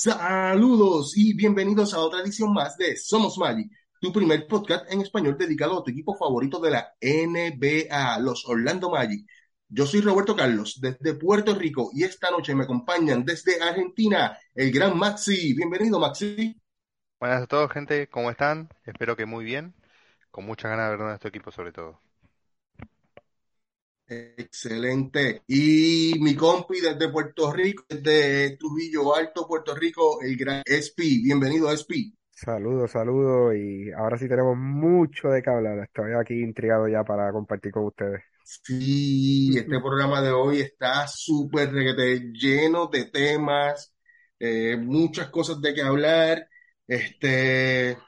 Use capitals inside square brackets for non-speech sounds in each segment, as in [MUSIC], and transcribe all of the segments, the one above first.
Saludos y bienvenidos a otra edición más de Somos Magic, tu primer podcast en español dedicado a tu equipo favorito de la NBA, los Orlando Magic. Yo soy Roberto Carlos desde Puerto Rico y esta noche me acompañan desde Argentina el gran Maxi. Bienvenido Maxi. Buenas a todos gente, ¿cómo están? Espero que muy bien, con muchas ganas de ver nuestro equipo sobre todo. Excelente. Y mi compi desde Puerto Rico, desde Trujillo Alto, Puerto Rico, el gran Espi. Bienvenido, Espi. Saludos, saludos. Y ahora sí tenemos mucho de qué hablar. Estoy aquí intrigado ya para compartir con ustedes. Sí, este programa de hoy está súper lleno de temas, eh, muchas cosas de qué hablar. Este,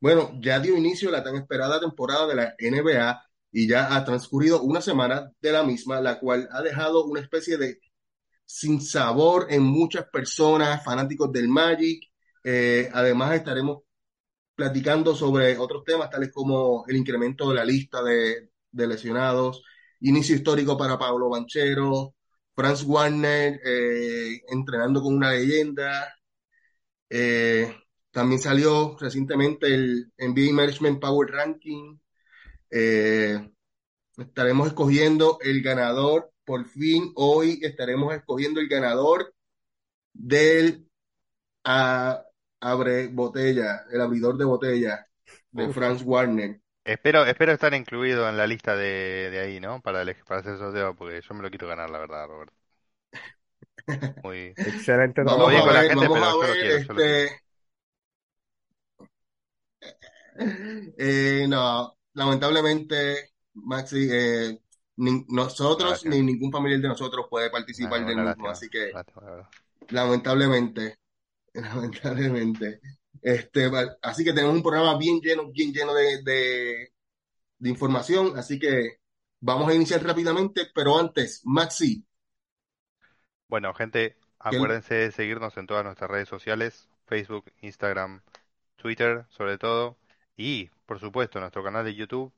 bueno, ya dio inicio la tan esperada temporada de la NBA y ya ha transcurrido una semana de la misma, la cual ha dejado una especie de sinsabor en muchas personas, fanáticos del Magic. Eh, además, estaremos platicando sobre otros temas, tales como el incremento de la lista de, lesionados, inicio histórico para Pablo Banchero, Franz Warner eh, entrenando con una leyenda. Eh, también salió recientemente el NBA Management Power Ranking, eh, estaremos escogiendo el ganador, por fin hoy estaremos escogiendo el ganador del abre botella, el abridor de botella de Franz Warner. Espero, espero estar incluido en la lista de, ahí, ¿no? Para, el, para hacer sorteo, porque yo me lo quiero ganar, la verdad, Roberto. [LAUGHS] Muy excelente. Vamos a ver, la gente, vamos a ver, este... Eh, no, lamentablemente, Maxi, eh, nosotros ni ningún familiar de nosotros puede participar del mismo, así que lamentablemente, [LAUGHS] lamentablemente, este, así que tenemos un programa bien lleno, bien lleno de, de, información, así que vamos a iniciar rápidamente, pero antes, Maxi. Bueno, gente, acuérdense de seguirnos en todas nuestras redes sociales, Facebook, Instagram, Twitter, sobre todo, y, por supuesto, nuestro canal de YouTube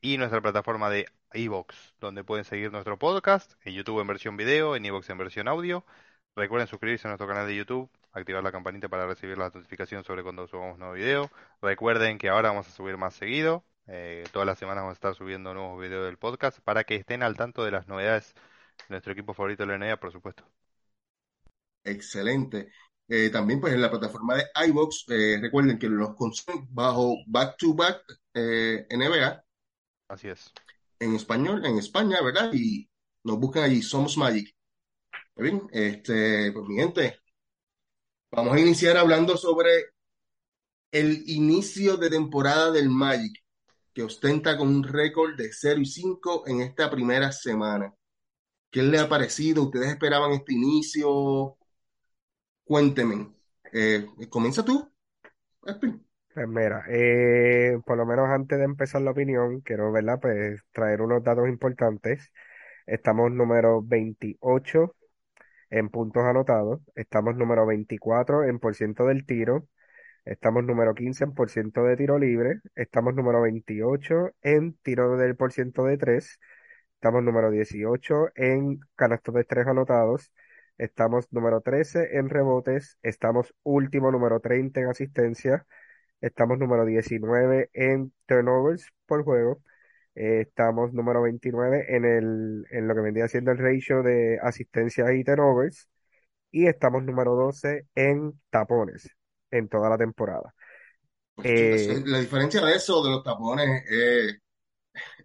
y nuestra plataforma de iVoox, donde pueden seguir nuestro podcast, en YouTube en versión video, en iVoox en versión audio. Recuerden suscribirse a nuestro canal de YouTube, activar la campanita para recibir las notificaciones sobre cuando subamos nuevo video. Recuerden que ahora vamos a subir más seguido. Eh, todas las semanas vamos a estar subiendo nuevos videos del podcast para que estén al tanto de las novedades de nuestro equipo favorito de la NBA, por supuesto. Excelente. Eh, también pues en la plataforma de iVoox, eh, recuerden que los consumen bajo Back to Back eh, NBA. Así es. En español, en España, ¿verdad? Y nos buscan allí, Somos Magic. Bien, este, pues mi gente, vamos a iniciar hablando sobre el inicio de temporada del Magic, que ostenta con un récord de 0 y 5 en esta primera semana. ¿Qué le ha parecido? ¿Ustedes esperaban este inicio? Cuénteme, eh, ¿comienza tú? Pues mira, eh, por lo menos antes de empezar la opinión, quiero, ¿verdad? Pues traer unos datos importantes. Estamos número 28 en puntos anotados, estamos número 24 en por ciento del tiro, estamos número 15 en por ciento de tiro libre, estamos número 28 en tiro del por ciento de 3, estamos número 18 en canastos de 3 anotados, Estamos número 13 en rebotes, estamos último número 30 en asistencia, estamos número 19 en turnovers por juego, eh, estamos número 29 en, el, en lo que vendría siendo el ratio de asistencia y turnovers, y estamos número 12 en tapones en toda la temporada. Pues, eh, la diferencia de eso, de los tapones, es,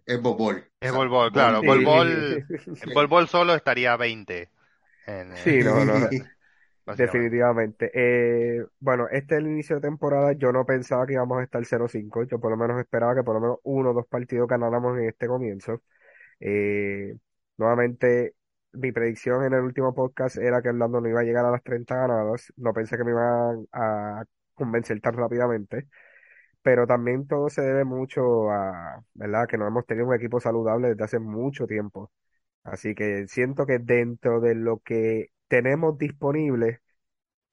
es Bobol. Es Bol claro. [LAUGHS] Bol Bol solo estaría 20. Sí, no, no, [LAUGHS] definitivamente. Eh, bueno, este es el inicio de temporada. Yo no pensaba que íbamos a estar 0-5. Yo por lo menos esperaba que por lo menos uno o dos partidos ganáramos en este comienzo. Eh, nuevamente, mi predicción en el último podcast era que Orlando no iba a llegar a las 30 ganadas. No pensé que me iban a convencer tan rápidamente. Pero también todo se debe mucho a, ¿verdad? Que no hemos tenido un equipo saludable desde hace mucho tiempo. Así que siento que dentro de lo que tenemos disponible,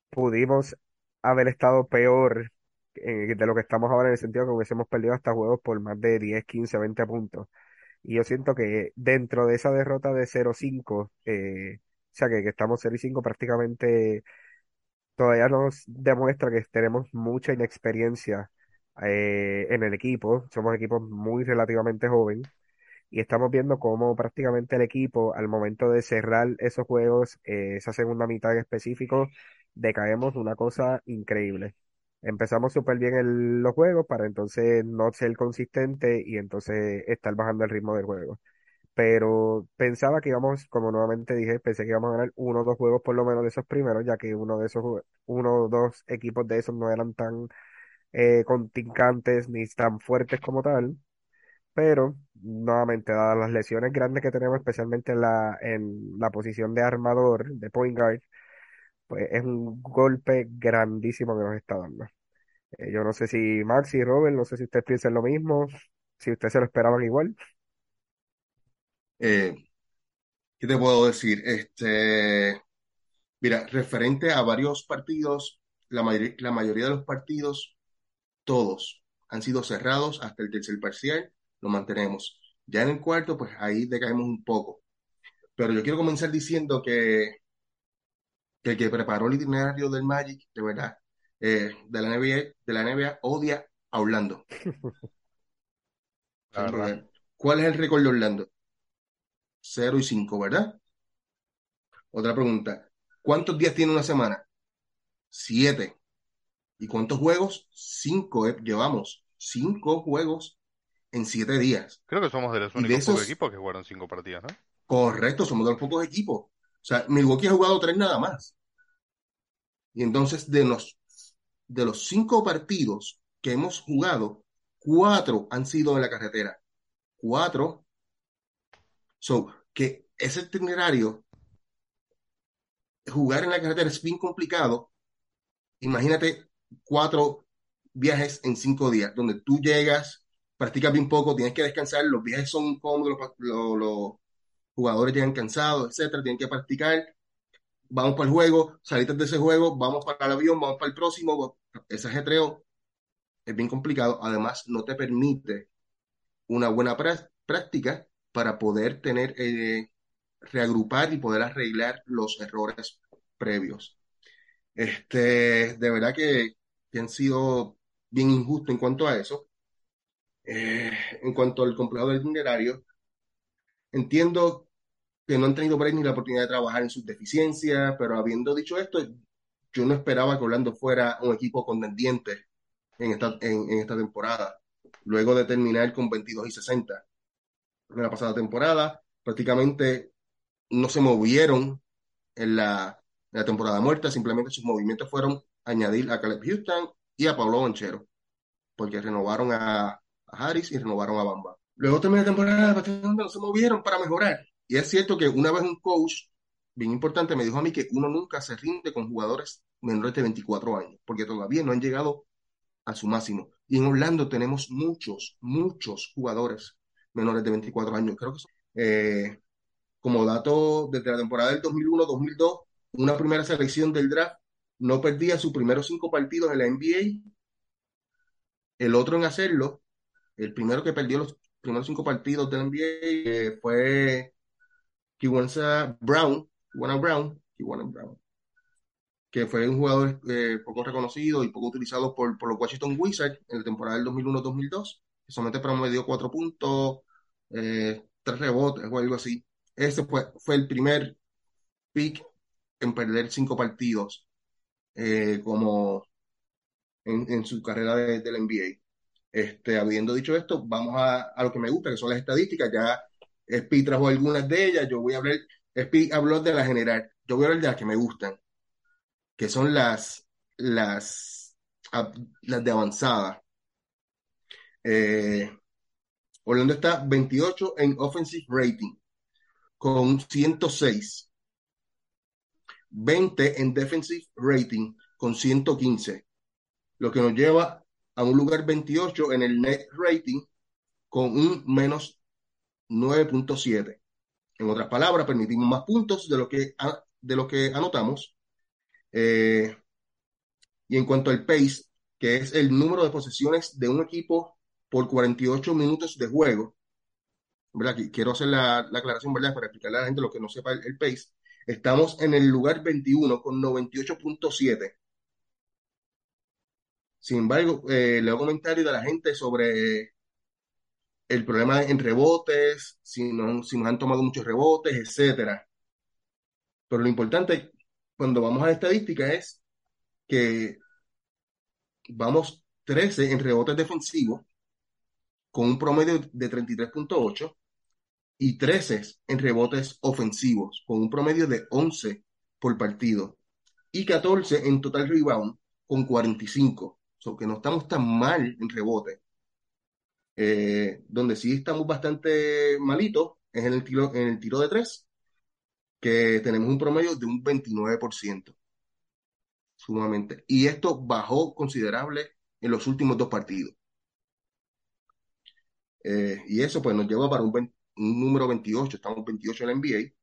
pudimos haber estado peor eh, de lo que estamos ahora en el sentido que hubiésemos perdido hasta juegos por más de 10, 15, 20 puntos. Y yo siento que dentro de esa derrota de 0-5, eh, o sea que, que estamos 0 y 5 prácticamente todavía nos demuestra que tenemos mucha inexperiencia eh, en el equipo. Somos equipos muy relativamente jóvenes y estamos viendo cómo prácticamente el equipo, al momento de cerrar esos juegos, eh, esa segunda mitad en específico, decaemos una cosa increíble. Empezamos súper bien el- los juegos para entonces no ser consistente y entonces estar bajando el ritmo del juego. Pero pensaba que íbamos, como nuevamente dije, pensé que íbamos a ganar uno o dos juegos por lo menos de esos primeros, ya que uno de esos, uno o dos equipos de esos no eran tan eh, contrincantes ni tan fuertes como tal. Pero, nuevamente, dadas las lesiones grandes que tenemos, especialmente en la, en la posición de armador, de point guard, pues es un golpe grandísimo que nos está dando. Eh, yo no sé si Max y Robert, no sé si ustedes piensan lo mismo, si ustedes se lo esperaban igual. Eh, ¿qué te puedo decir? Este, mira, referente a varios partidos, la, mayoría- la mayoría de los partidos, todos han sido cerrados hasta el tercer parcial, lo mantenemos. Ya en el cuarto, pues ahí decaemos un poco. Pero yo quiero comenzar diciendo que, que el que preparó el itinerario del Magic, de verdad, eh, de la NBA, de la NBA, odia a Orlando. [LAUGHS] ¿cuál es el récord de Orlando? 0 y 5, ¿verdad? Otra pregunta. ¿Cuántos días tiene una semana? Siete. ¿Y cuántos juegos? Cinco. eh, Llevamos cinco juegos en siete días. Creo que somos de los de únicos pocos equipos que jugaron cinco partidos, ¿no? correcto, somos de los pocos equipos. O sea, Milwaukee ha jugado tres nada más. Y entonces, de los, de los cinco partidos que hemos jugado, cuatro han sido en la carretera. Cuatro. So, que ese itinerario, jugar en la carretera es bien complicado. Imagínate cuatro viajes en cinco días, donde tú llegas, practicas bien poco, tienes que descansar, los viajes son incómodos, los, los- los jugadores llegan cansados, etcétera, tienen que practicar, vamos para el juego, saliste de ese juego, vamos para el avión, vamos para el próximo, ese ajetreo es bien complicado, además no te permite una buena prá- práctica para poder tener, eh, reagrupar y poder arreglar los errores previos. Este, de verdad que, que han sido bien injustos en cuanto a eso. Eh, en cuanto al complejo del itinerario, entiendo que no han tenido break ni la oportunidad de trabajar en sus deficiencias, pero habiendo dicho esto, yo no esperaba que Orlando fuera un equipo contendiente en esta, en, esta temporada, luego de terminar con 22 y 60 en la pasada temporada, prácticamente no se movieron en la, en la temporada muerta, simplemente sus movimientos fueron añadir a Caleb Houston y a Pablo Banchero, porque renovaron a, Harris y renovaron a Bamba. Luego terminó la temporada, no se movieron para mejorar. Y es cierto que una vez un coach bien importante me dijo a mí que uno nunca se rinde con jugadores menores de 24 años, porque todavía no han llegado a su máximo. Y en Orlando tenemos muchos, muchos jugadores menores de 24 años. Creo que eh, como dato, desde la temporada del 2001-2002, una primera selección del draft no perdía sus primeros cinco partidos en la NBA. El otro en hacerlo, el primero que perdió los primeros cinco partidos de la NBA eh, fue Kiwanza Brown, Kiwana Brown, Kiwana Brown, que fue un jugador eh, poco reconocido y poco utilizado por, por los Washington Wizards en la temporada del 2001-2002, que solamente promedió cuatro puntos, eh, tres rebotes o algo así. Ese fue, fue el primer pick en perder cinco partidos como en, su carrera de, de la NBA. Este, habiendo dicho esto, vamos a, a lo que me gusta, que son las estadísticas. Ya Spi trajo algunas de ellas. Yo voy a hablar, Spi habló de la general. Yo voy a hablar de las que me gustan, que son las, las, las de avanzada. Eh, Orlando está 28 en offensive rating, con 106. 20 en defensive rating, con 115. Lo que nos lleva a un lugar 28 en el net rating, con un menos 9.7. En otras palabras, permitimos más puntos de lo que, de lo que anotamos. Eh, y en cuanto al pace, que es el número de posesiones de un equipo por 48 minutos de juego, ¿verdad? Qui- Quiero hacer la, la aclaración, ¿verdad? Para explicarle a la gente lo que no sepa el, el pace. Estamos en el lugar 21 con 98.7. Sin embargo, eh, leo comentarios de la gente sobre el problema en rebotes, si, no, si nos han tomado muchos rebotes, etcétera. Pero lo importante cuando vamos a la estadística es que vamos 13 en rebotes defensivos con un promedio de 33.8 y 13 en rebotes ofensivos con un promedio de 11 por partido y 14 en total rebound con 45. O sea, que no estamos tan mal en rebote. Eh, donde sí estamos bastante malitos es en el tiro, en el tiro de tres, que tenemos un promedio de un 29%, sumamente. Y esto bajó considerable en los últimos dos partidos. Eh, y eso pues nos lleva para un, un número 28, estamos 28 en la NBA,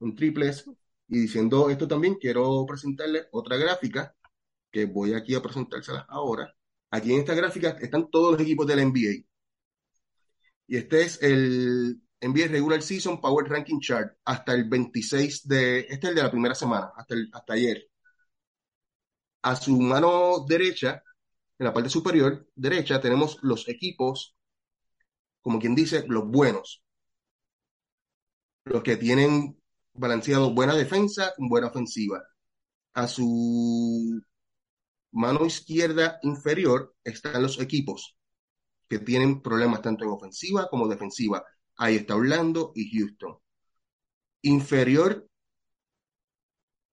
un triples. Y diciendo esto también, quiero presentarles otra gráfica que voy aquí a presentárselas ahora. Aquí en esta gráfica están todos los equipos de la NBA. Y este es el NBA Regular Season Power Ranking Chart hasta el 26 de, este es el de la primera semana, hasta, el, hasta ayer. A su mano derecha, en la parte superior derecha, tenemos los equipos, como quien dice, los buenos. Los que tienen balanceado buena defensa con buena ofensiva. A su mano izquierda inferior están los equipos que tienen problemas tanto en ofensiva como defensiva. Ahí está Orlando y Houston. Inferior,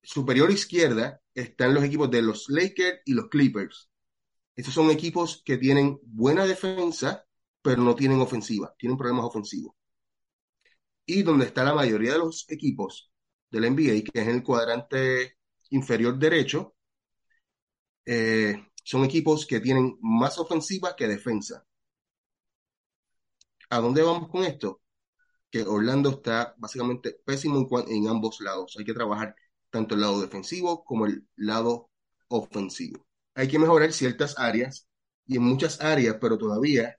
superior izquierda están los equipos de los Lakers y los Clippers. Estos son equipos que tienen buena defensa, pero no tienen ofensiva, tienen problemas ofensivos. Y donde está la mayoría de los equipos del NBA, que es en el cuadrante inferior derecho, eh, son equipos que tienen más ofensiva que defensa. ¿A dónde vamos con esto? Que Orlando está básicamente pésimo en, ambos lados. Hay que trabajar tanto el lado defensivo como el lado ofensivo. Hay que mejorar ciertas áreas y en muchas áreas, pero todavía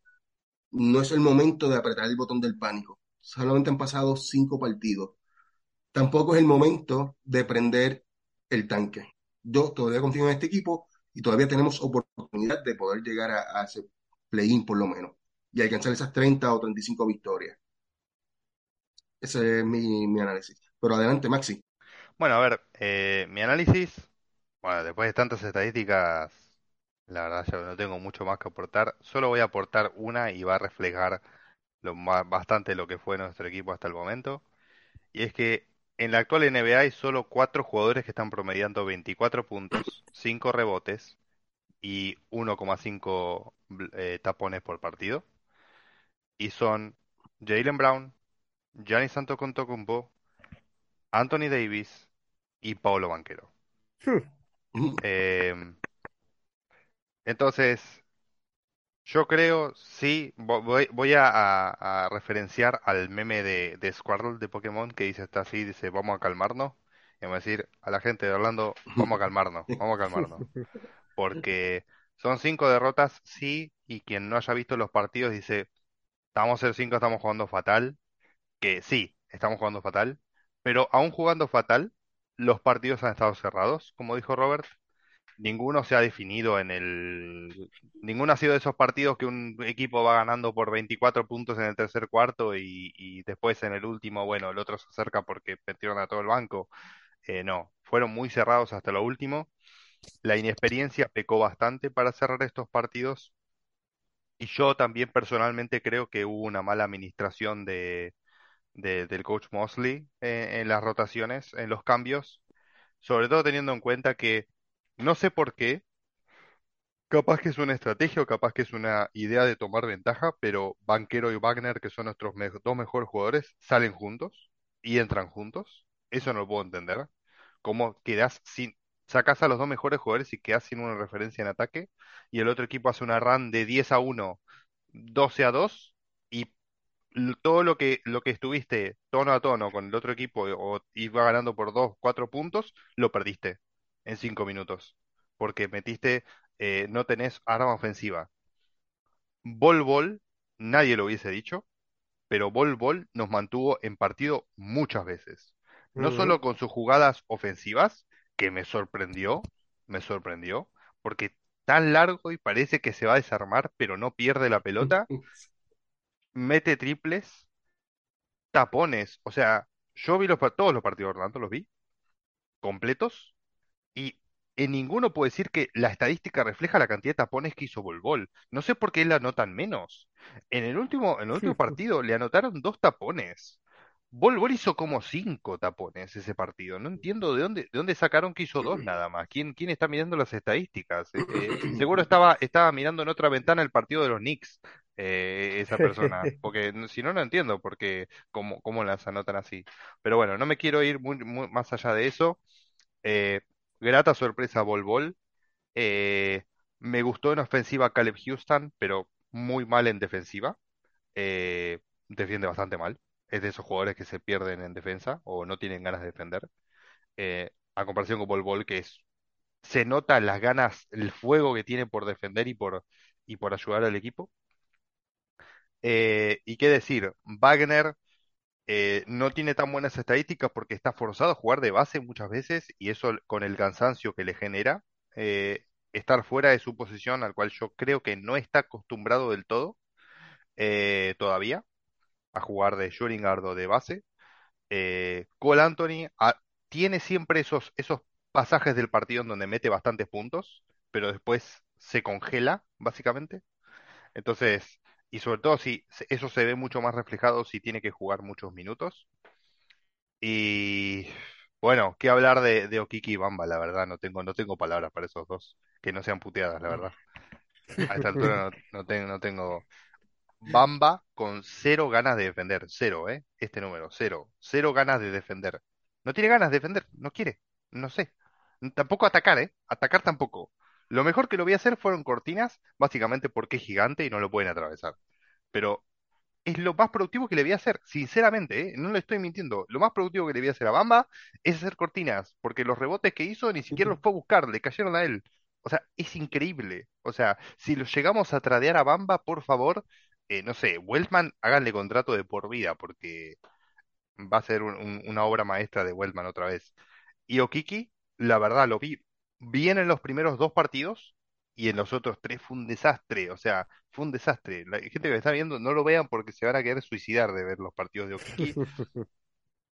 no es el momento de apretar el botón del pánico. Solamente han pasado cinco partidos. Tampoco es el momento de prender el tanque. Yo todavía confío en este equipo y todavía tenemos oportunidad de poder llegar a, ese play-in por lo menos y alcanzar esas 30 o 35 victorias. Ese es mi, análisis. Pero adelante, Maxi. Bueno, a ver, eh, mi análisis, bueno, después de tantas estadísticas, la verdad ya no tengo mucho más que aportar. Solo voy a aportar una y va a reflejar lo bastante lo que fue nuestro equipo hasta el momento. Y es que en la actual NBA hay solo cuatro jugadores que están promediando 24 puntos, 5 rebotes y 1,5 eh, tapones por partido. Y son Jalen Brown, Giannis Antetokounmpo, Anthony Davis y Paulo Banquero. Hmm. Em, entonces, yo creo, sí, voy, a, referenciar al meme de, de Squirtle de Pokémon que dice, está así, dice, vamos a calmarnos. Y vamos a decir a la gente de Orlando, vamos a calmarnos, vamos a calmarnos. Porque son cinco derrotas, sí, y quien no haya visto los partidos dice, estamos el 5, estamos jugando fatal. Que sí, estamos jugando fatal. Pero aún jugando fatal, los partidos han estado cerrados, como dijo Robert ninguno se ha definido en el... Ninguno ha sido de esos partidos que un equipo va ganando por 24 puntos en el tercer cuarto y, después en el último, bueno, el otro se acerca porque metieron a todo el banco. Eh, no, fueron muy cerrados hasta lo último. La inexperiencia pecó bastante para cerrar estos partidos. Y yo también personalmente creo que hubo una mala administración de, del coach Mosley eh, en las rotaciones, en los cambios, sobre todo teniendo en cuenta que no sé por qué. Capaz que es una estrategia o capaz que es una idea de tomar ventaja, pero Banquero y Wagner, que son nuestros dos mejores jugadores, salen juntos y entran juntos. Eso no lo puedo entender. ¿Cómo quedas sin... Sacas a los dos mejores jugadores y quedas sin una referencia en ataque y el otro equipo hace una run de 10 a 1, 12 a 2 y todo lo que, lo que estuviste tono a tono con el otro equipo o iba ganando por 2, 4 puntos, lo perdiste en cinco minutos, porque metiste, eh, no tenés arma ofensiva. Bol Bol, nadie lo hubiese dicho, pero Bol Bol nos mantuvo en partido muchas veces. No solo con sus jugadas ofensivas, que me sorprendió, me sorprendió, porque tan largo y parece que se va a desarmar, pero no pierde la pelota, [LAUGHS] mete triples, tapones, o sea, yo vi los, todos los partidos de Orlando, los vi completos y en ninguno puedo decir que la estadística refleja la cantidad de tapones que hizo Bol. No sé por qué le anotan menos. En el último, en el último partido le anotaron dos tapones. Bol hizo como cinco tapones ese partido. No entiendo de dónde, de dónde sacaron que hizo dos nada más. ¿Quién, quién está mirando las estadísticas? Eh, eh, seguro estaba, estaba mirando en otra ventana el partido de los Knicks, eh, esa persona. [LAUGHS] Porque si no, no entiendo por qué, cómo, cómo las anotan así. Pero bueno, no me quiero ir muy, muy más allá de eso. Eh, grata sorpresa Bol Bol. Eh, me gustó en ofensiva Caleb Houston, pero muy mal en defensiva. Eh, defiende bastante mal. Es de esos jugadores que se pierden en defensa o no tienen ganas de defender. Eh, a comparación con Bol Bol, que es, se nota las ganas, el fuego que tiene por defender y por, y por ayudar al equipo. Y qué decir, Wagner eh, no tiene tan buenas estadísticas porque está forzado a jugar de base muchas veces y eso con el cansancio que le genera, eh, estar fuera de su posición al cual yo creo que no está acostumbrado del todo eh, todavía a jugar de guard o de base. Eh, Cole Anthony ah, tiene siempre esos, esos pasajes del partido en donde mete bastantes puntos, pero después se congela, básicamente. Entonces, y sobre todo si eso se ve mucho más reflejado si tiene que jugar muchos minutos. Y bueno, qué hablar de, de Okiki y Bamba, la verdad, no tengo, no tengo palabras para esos dos, que no sean puteadas, la verdad. A esta altura no, no tengo, no tengo. Bamba con cero ganas de defender, cero, ¿eh? Este número, cero, cero ganas de defender. No tiene ganas de defender, no quiere, no sé. Tampoco atacar, ¿eh? Atacar tampoco. Lo mejor que lo voy a hacer fueron cortinas, básicamente porque es gigante y no lo pueden atravesar. Pero es lo más productivo que le voy a hacer, sinceramente, ¿eh? No le estoy mintiendo. Lo más productivo que le voy a hacer a Bamba es hacer cortinas, porque los rebotes que hizo ni siquiera los fue a buscar, le cayeron a él. O sea, es increíble. O sea, si lo llegamos a tradear a Bamba, por favor, eh, no sé, Weltman, háganle contrato de por vida, porque va a ser un- un- una obra maestra de Weltman otra vez. Y Okiki, la verdad, lo vi bien en los primeros dos partidos y en los otros tres fue un desastre. O sea, fue un desastre. La gente que me está viendo no lo vean porque se van a querer suicidar de ver los partidos de Okiki. [LAUGHS]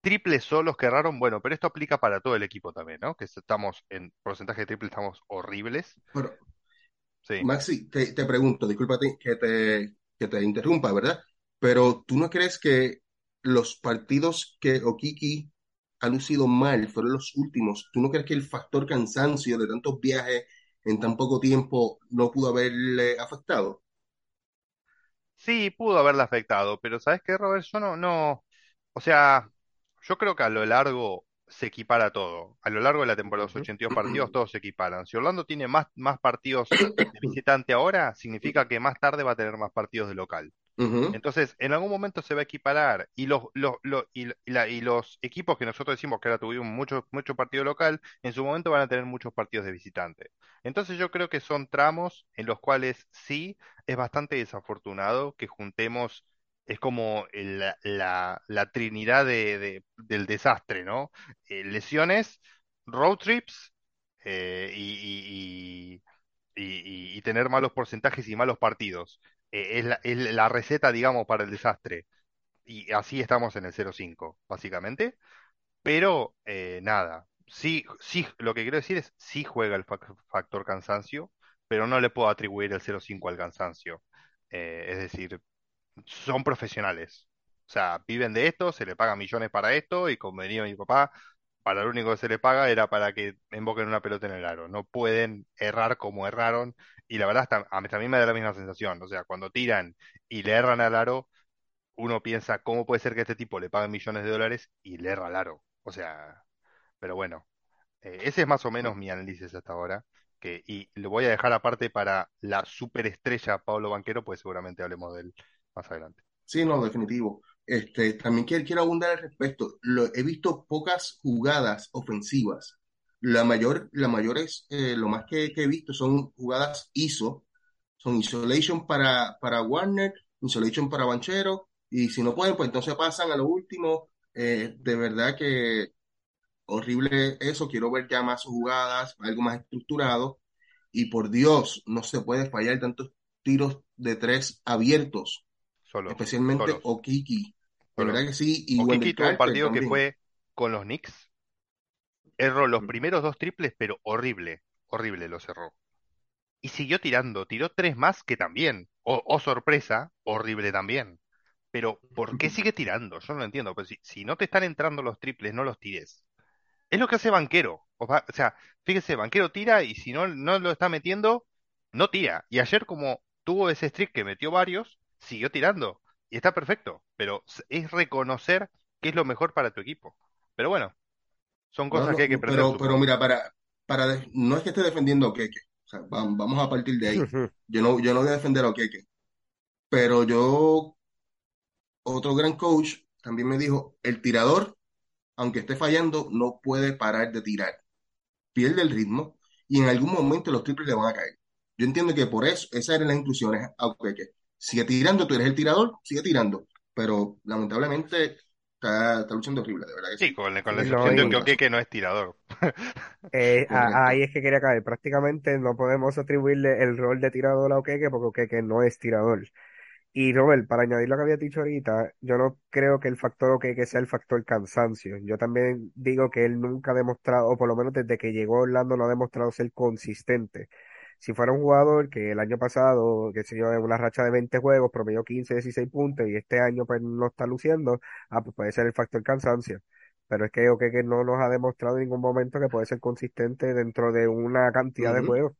Triples solos que erraron, bueno, pero esto aplica para todo el equipo también, ¿no? Que estamos en porcentaje de triple, estamos horribles. Pero, Sí. Maxi, te, te pregunto, discúlpate que te, que te interrumpa, ¿verdad? Pero ¿tú no crees que los partidos que Okiki ha lucido mal fueron los últimos? ¿Tú no crees que el factor cansancio de tantos viajes en tan poco tiempo no pudo haberle afectado? Sí, pudo haberla afectado, pero ¿sabes qué, Robert? Yo no, no, o sea, yo creo que a lo largo se equipara todo. A lo largo de la temporada, los Ujú. 82 partidos, todos se equiparan. Si Orlando tiene más, más partidos de visitante ahora, significa que más tarde va a tener más partidos de local. Entonces, en algún momento se va a equiparar y los, los, y, la- y los equipos que nosotros decimos que ahora tuvimos mucho, mucho partido local, en su momento van a tener muchos partidos de visitante. Entonces yo creo que son tramos en los cuales sí es bastante desafortunado que juntemos, es como la, la, la trinidad de, de- del desastre, ¿no? Eh, lesiones, road trips eh, y y- y- y tener malos porcentajes y malos partidos eh, es la, la receta, digamos, para el desastre. Y así estamos en el 0-5, básicamente. Pero eh, nada, sí, sí, lo que quiero decir es, sí juega el fac- factor cansancio, pero no le puedo atribuir el 0-5 al cansancio. Eh, es decir, son profesionales. O sea, viven de esto, se le pagan millones para esto, y como venía mi papá, para lo único que se le paga era para que emboquen una pelota en el aro. No pueden errar como erraron, y la verdad, hasta- a mí me da la misma sensación. O sea, cuando tiran y le erran al aro, uno piensa, ¿cómo puede ser que este tipo le paguen millones de dólares y le erra al aro? O sea, pero bueno, eh, ese es más o menos mi análisis hasta ahora. Que, y lo voy a dejar aparte para la superestrella Pablo Banquero, pues seguramente hablemos de él más adelante. Sí, no, definitivo. Este, también quiero, quiero abundar al respecto. Lo, he visto pocas jugadas ofensivas. La mayor, la mayor es, eh, lo más que, que he visto son jugadas ISO, son isolation para, para Warner, isolation para Banchero, y si no pueden, pues entonces pasan a lo último. Eh, de verdad que horrible eso, quiero ver ya más jugadas, algo más estructurado. Y por Dios, no se puede fallar tantos tiros de tres abiertos, especialmente solos, Okiki. De solos. verdad que sí, y tuvo un partido que fue con los Knicks. Erró los Ujú. primeros dos triples, pero horrible, horrible los erró. Y siguió tirando, tiró tres más que también. O, o sorpresa, horrible también. Pero, ¿por qué sigue tirando? Yo no lo entiendo. Pues si, si no te están entrando los triples, no los tires. Es lo que hace Banquero. O, va- o sea, fíjese, Banquero tira y si no, no lo está metiendo, no tira. Y ayer como tuvo ese streak que metió varios, siguió tirando. Y está perfecto. Pero es reconocer qué es lo mejor para tu equipo. Pero bueno, son cosas no, que hay que aprender, pero, pero mira, para, para de- no es que esté defendiendo a Okeke, o sea, va- vamos a partir de ahí. Yo no, yo no voy a defender a Okeke, pero yo, otro gran coach también me dijo, el tirador, aunque esté fallando, no puede parar de tirar. Pierde el ritmo y en algún momento los triples le van a caer. Yo entiendo que por eso, esas eran las instrucciones a Okeke. Sigue tirando, tú eres el tirador, sigue tirando, pero lamentablemente está, está luchando horrible, de verdad que Sí, sí. con, la- con la No, excepción de que. Okeke no es tirador. eh, [LAUGHS] a- ahí es que quería caer. Prácticamente no podemos atribuirle el rol de tirador a Okeke porque Okeke no es tirador. Y Robert, para añadir lo que había dicho ahorita, yo no creo que el factor que sea el factor cansancio. Yo también digo que él nunca ha demostrado, o por lo menos desde que llegó a Orlando no ha demostrado ser consistente. Si fuera un jugador que el año pasado, que yo, en una racha de 20 juegos, promedió 15, 16 puntos y este año pues no está luciendo, ah, pues puede ser el factor cansancio. Pero es que Okeke no nos ha demostrado en ningún momento que puede ser consistente dentro de una cantidad de juegos.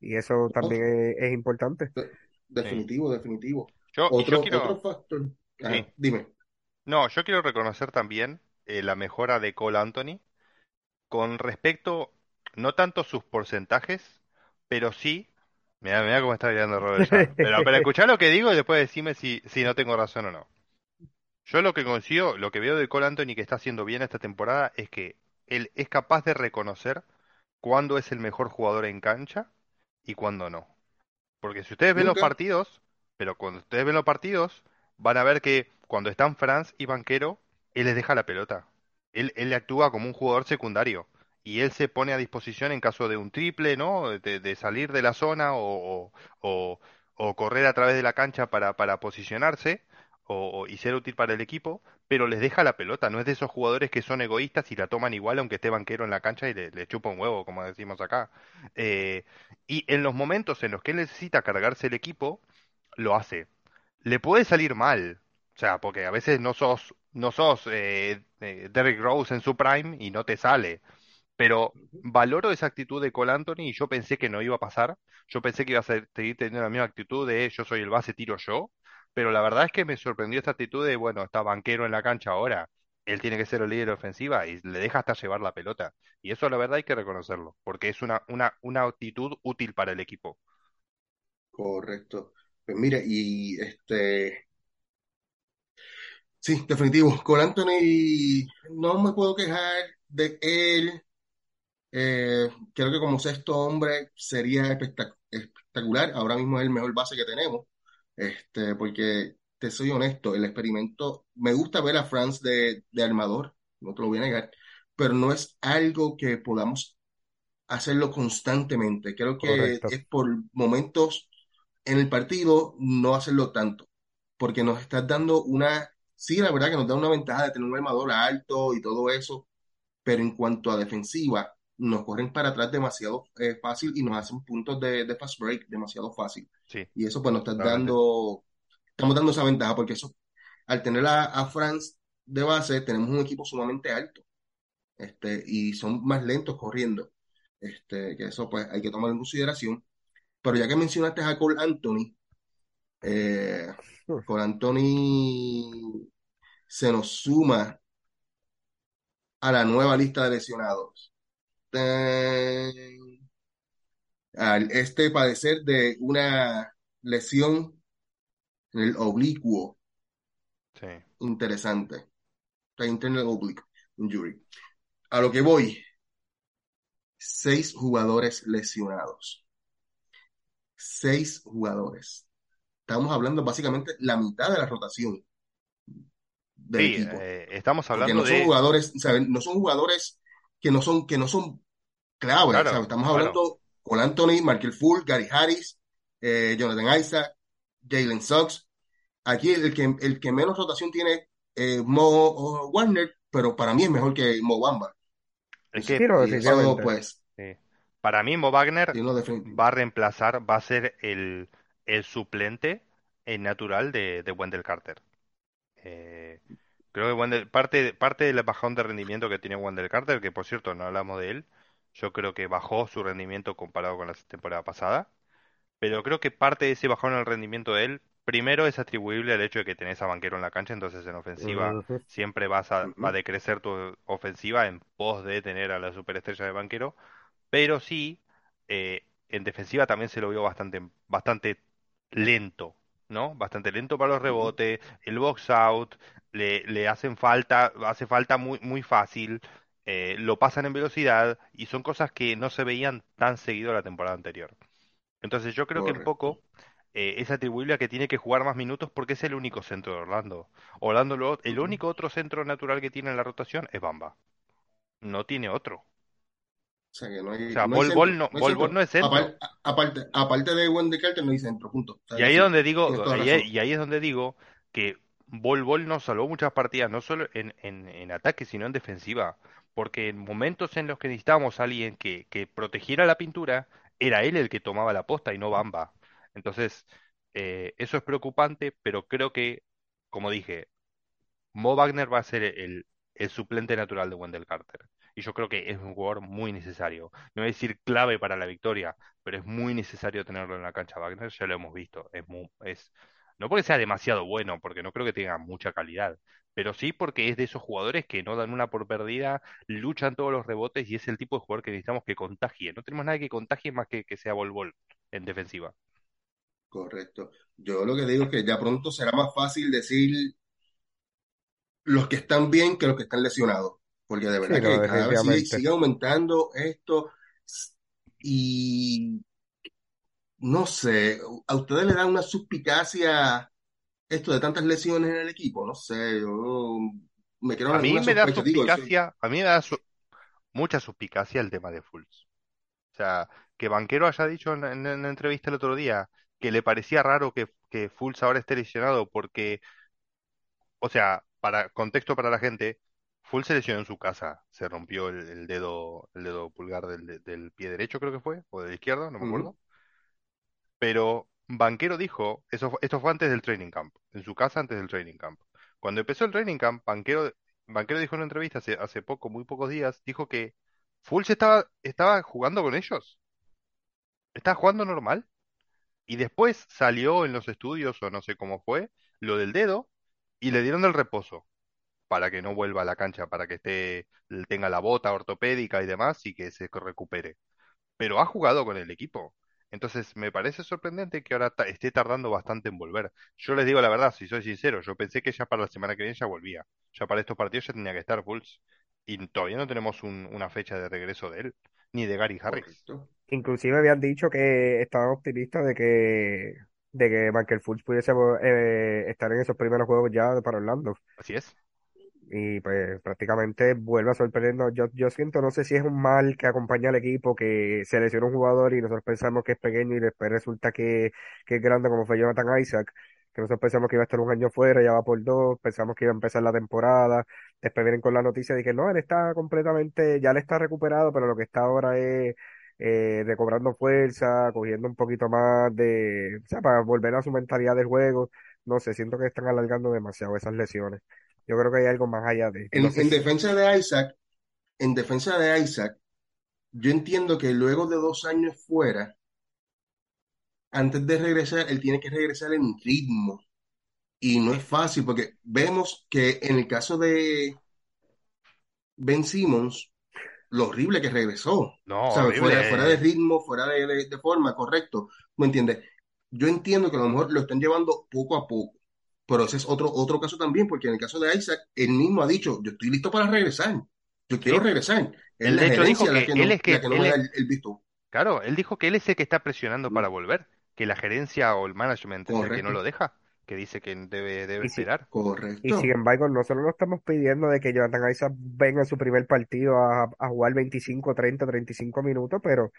Y eso también es, es importante. de- Sí. definitivo, definitivo. Yo, Otro, quiero, otro factor. sí, Ajá, dime. no, yo quiero reconocer también eh, la mejora de Cole Anthony con respecto, no tanto sus porcentajes, pero sí, mira, mira cómo está mirando Robert ya. Pero, pero escuchá lo que digo y después decime si, si no tengo razón o no. Yo lo que consigo, lo que veo de Cole Anthony que está haciendo bien esta temporada es que él es capaz de reconocer cuándo es el mejor jugador en cancha y cuándo no. Porque si ustedes ven los partidos, pero cuando ustedes ven los partidos, van a ver que cuando están Franz y Banquero, él les deja la pelota. Él, él actúa como un jugador secundario. Y él se pone a disposición en caso de un triple, ¿no? De, salir de la zona o, o, o- correr a través de la cancha para, para posicionarse o, o- y ser útil para el equipo, pero les deja la pelota. No es de esos jugadores que son egoístas y la toman igual aunque esté Banquero en la cancha y le, le chupa un huevo, como decimos acá. Eh, y en los momentos en los que él necesita cargarse el equipo, lo hace. Le puede salir mal, o sea, porque a veces no sos, no sos eh, eh, Derrick Rose en su prime y no te sale. Pero valoro esa actitud de Cole Anthony y yo pensé que no iba a pasar. Yo pensé que iba a ser- seguir teniendo la misma actitud de yo soy el base, tiro yo. Pero la verdad es que me sorprendió esta actitud de, bueno, está banquero en la cancha ahora. Él tiene que ser el líder ofensiva y le deja hasta llevar la pelota. Y eso la verdad hay que reconocerlo, porque es una, una, una actitud útil para el equipo. Correcto. Pues mire, y este, sí, definitivo. Con Anthony no me puedo quejar de él. Eh, creo que como sexto hombre sería espectac- espectacular. Ahora mismo es el mejor base que tenemos. Este, porque te soy honesto, el experimento, me gusta ver a Franz de, de armador, no te lo voy a negar, pero no es algo que podamos hacerlo constantemente. Creo que Correcto. es por momentos en el partido no hacerlo tanto, porque nos estás dando una, sí, la verdad que nos da una ventaja de tener un armador alto y todo eso, pero en cuanto a defensiva, nos corren para atrás demasiado eh, fácil y nos hacen puntos de, de fast break demasiado fácil. Sí, Y eso pues nos está realmente. dando, estamos dando esa ventaja, porque eso, al tener a, a Franz de base, tenemos un equipo sumamente alto, este, y son más lentos corriendo. Este, que eso pues hay que tomar en consideración. Pero ya que mencionaste a Cole Anthony, eh, Cole Anthony se nos suma a la nueva lista de lesionados. Ten- Al este padecer de una lesión en el oblicuo Sí. interesante. Internal oblique injury. A lo que voy, seis jugadores lesionados. Seis jugadores. Estamos hablando básicamente la mitad de la rotación del Sí, equipo. eh, estamos Porque hablando no son de... jugadores, ¿sabes? No son jugadores que no son, que no son clave, Claro, ¿sabes? Estamos claro. hablando Cole Anthony, Markel Full, Gary Harris, eh, Jonathan Isaac, Jalen Suggs. Aquí el que, el que menos rotación tiene eh, Mo Warner, pero para mí es mejor que Mo Bamba. Es que, pues, para mí Mo Wagner va a reemplazar, va a ser el, el suplente natural de, de Wendell Carter. Eh, creo que parte, parte del bajón de rendimiento que tiene Wendell Carter, que por cierto no hablamos de él, yo creo que bajó su rendimiento comparado con la temporada pasada, pero creo que parte de ese bajón en el rendimiento de él, primero es atribuible al hecho de que tenés a Banquero en la cancha, entonces en ofensiva siempre vas a, va a decrecer tu ofensiva en pos de tener a la superestrella de Banquero, pero sí, eh, en defensiva también se lo vio bastante, bastante lento, ¿no? Bastante lento para los rebotes, el box out, le, le hacen falta, hace falta muy, muy fácil, eh, lo pasan en velocidad y son cosas que no se veían tan seguido la temporada anterior. Entonces yo creo que un poco eh, es atribuible a que tiene que jugar más minutos porque es el único centro de Orlando. Orlando, el único otro centro natural que tiene en la rotación es Bamba. No tiene otro. O sea, que no hay, Bol, no, no, es centro. Aparte, aparte, de Wendy Carter no hay centro, punto. y ahí, donde digo, y ahí, es donde digo que Bol Bol no salvó muchas partidas, no solo en, en, en, ataque, sino en defensiva. Porque en momentos en los que necesitábamos a alguien que, que protegiera la pintura, era él el que tomaba la posta y no Bamba. Entonces, eh, eso es preocupante, pero creo que, como dije, Mo Wagner va a ser el, el suplente natural de Wendell Carter y yo creo que es un jugador muy necesario. No voy a decir clave para la victoria, pero es muy necesario tenerlo en la cancha Wagner, ya lo hemos visto. Es, es no porque sea demasiado bueno, porque no creo que tenga mucha calidad, pero sí porque es de esos jugadores que no dan una por perdida, luchan todos los rebotes y es el tipo de jugador que necesitamos que contagie. No tenemos nada que contagie más que que sea vol en defensiva. Correcto. Yo lo que digo es que ya pronto será más fácil decir los que están bien que los que están lesionados porque de verdad que cada vez sigue, aumentando esto y no sé, ¿a ustedes le da una suspicacia esto de tantas lesiones en el equipo? No sé, yo me quiero A mí me da suspicacia, a mí me da mucha suspicacia el tema de Fultz. O sea, que Banquero haya dicho en, en, en, entrevista el otro día que le parecía raro que, que Fultz ahora esté lesionado porque, o sea, para contexto para la gente, Full se lesionó en su casa, se rompió el, dedo, el dedo pulgar del, pie derecho, creo que fue, o del izquierdo, no me acuerdo. Pero Banquero dijo, eso, esto fue antes del training camp, en su casa antes del training camp. Cuando empezó el training camp, Banquero, Banquero dijo en una entrevista hace, hace poco, muy pocos días, dijo que Full se estaba, estaba jugando con ellos. Estaba jugando normal. Y después salió en los estudios, o no sé cómo fue, lo del dedo, y le dieron el reposo para que no vuelva a la cancha, para que esté, tenga la bota ortopédica y demás y que se recupere. Pero ha jugado con el equipo. Entonces me parece sorprendente que ahora esté tardando bastante en volver. Yo les digo la verdad, si soy sincero, yo pensé que ya para la semana que viene ya volvía. Ya para estos partidos ya tenía que estar Bulls. Y todavía no tenemos una fecha de regreso de él, ni de Gary Harris. Inclusive habían dicho que estaban optimistas de que de que Michael Fultz pudiese eh, estar en esos primeros juegos ya para Orlando. Así es y pues prácticamente vuelve a sorprendernos. Yo, yo siento, no sé si es un mal que acompaña al equipo, que se lesiona un jugador y nosotros pensamos que es pequeño y después resulta que, que es grande como fue Jonathan Isaac, que nosotros pensamos que iba a estar un año fuera, ya va por dos, pensamos que iba a empezar la temporada, después vienen con la noticia de que no, él está completamente, ya le está recuperado, pero lo que está ahora es eh, recobrando fuerza, cogiendo un poquito más de, o sea, para volver a su mentalidad del juego. No sé, siento que están alargando demasiado esas lesiones. Yo creo que hay algo más allá de... En, en defensa de Isaac, en defensa de Isaac, yo entiendo que luego de dos años fuera, antes de regresar, él tiene que regresar en ritmo. Y no es fácil porque vemos que en el caso de Ben Simmons, lo horrible que regresó. No, Fuera, fuera, de ritmo, fuera de, de, forma, correcto. ¿Me entiendes? Yo entiendo que a lo mejor lo están llevando poco a poco. Pero ese es otro, otro caso también, porque en el caso de Isaac, él mismo ha dicho, yo estoy listo para regresar, yo quiero regresar. Él de hecho dijo que, él es que, el, visto. Claro, él dijo que él es el que está presionando para mm. volver, que la gerencia o el management es el que no lo deja, que dice que debe, debe esperar. correcto. Y sin embargo, nosotros no estamos pidiendo de que Jonathan Isaac venga en su primer partido a, a jugar 25, 30, 35 minutos, pero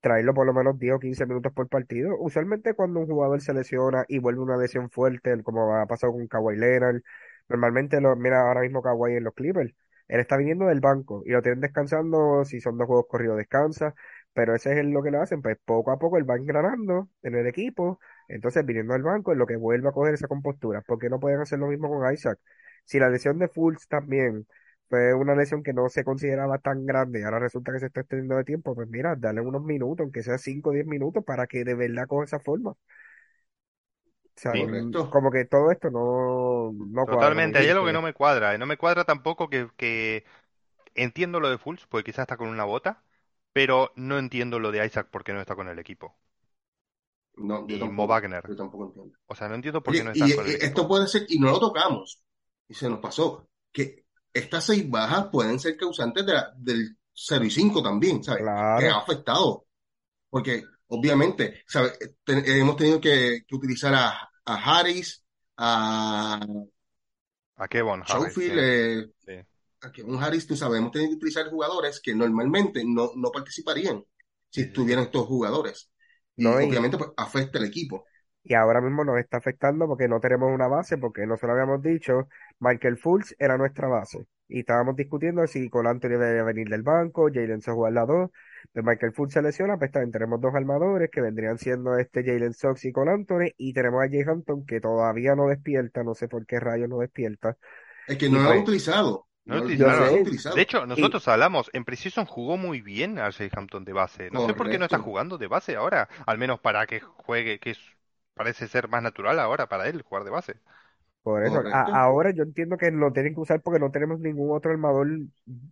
traerlo por lo menos 10 o 15 minutos por partido. Usualmente cuando un jugador se lesiona y vuelve una lesión fuerte, como ha pasado con Kawhi Leonard, normalmente lo, mira ahora mismo Kawhi en los Clippers, él está viniendo del banco y lo tienen descansando, si son dos juegos corridos descansa, pero ese es lo que le hacen, pues poco a poco él va engranando en el equipo, entonces viniendo del banco es lo que vuelve a coger esa compostura, porque no pueden hacer lo mismo con Isaac? Si la lesión de Fultz también fue una lesión que no se consideraba tan grande y ahora resulta que se está extendiendo de tiempo, pues mira, dale unos minutos, aunque sea 5 o 10 minutos, para que de verdad coja esa forma. O sea, Sí, como que todo esto no, no cuadra, como totalmente. Hay algo que no me cuadra. No me cuadra tampoco que, que entiendo lo de Fultz, porque quizás está con una bota, pero no entiendo lo de Isaac porque no está con el equipo. No, yo Y Mo tampoco. Wagner. Yo tampoco entiendo. O sea, no entiendo por qué no y, están con el y esto equipo. puede ser, y no lo tocamos, y se nos pasó, que estas seis bajas pueden ser causantes de la- del 0 y 5 también, ¿sabes? Que ha afectado, porque obviamente, ¿sabes? Ten- hemos tenido que, que utilizar a, a Harris, a A Kevon Harris, sí. Eh, Sí. a Kevin Harris, tú sabes, hemos tenido que utilizar jugadores que normalmente no, no participarían si sí, estuvieran estos jugadores. Y no, y, obviamente pues afecta al equipo. Y ahora mismo nos está afectando porque no tenemos una base, porque nosotros habíamos dicho, Michael Fultz era nuestra base. Y estábamos discutiendo si Cole Anthony debería venir del banco, Jalen se jugar la dos. Pues Michael Fultz se lesiona, pues también tenemos dos armadores que vendrían siendo este Jalen Sox y Cole Anthony, y tenemos a Jay Hampton que todavía no despierta, no sé por qué rayos no despierta. Es que no lo han pues, utilizado, No lo no, no lo De hecho, y nosotros hablamos, en Precision jugó muy bien a Jay Hampton de base. No sé por qué no está jugando de base ahora. Al menos para que juegue, que es- parece ser más natural ahora para él jugar de base. Por eso, a- ahora yo entiendo que lo tienen que usar porque no tenemos ningún otro armador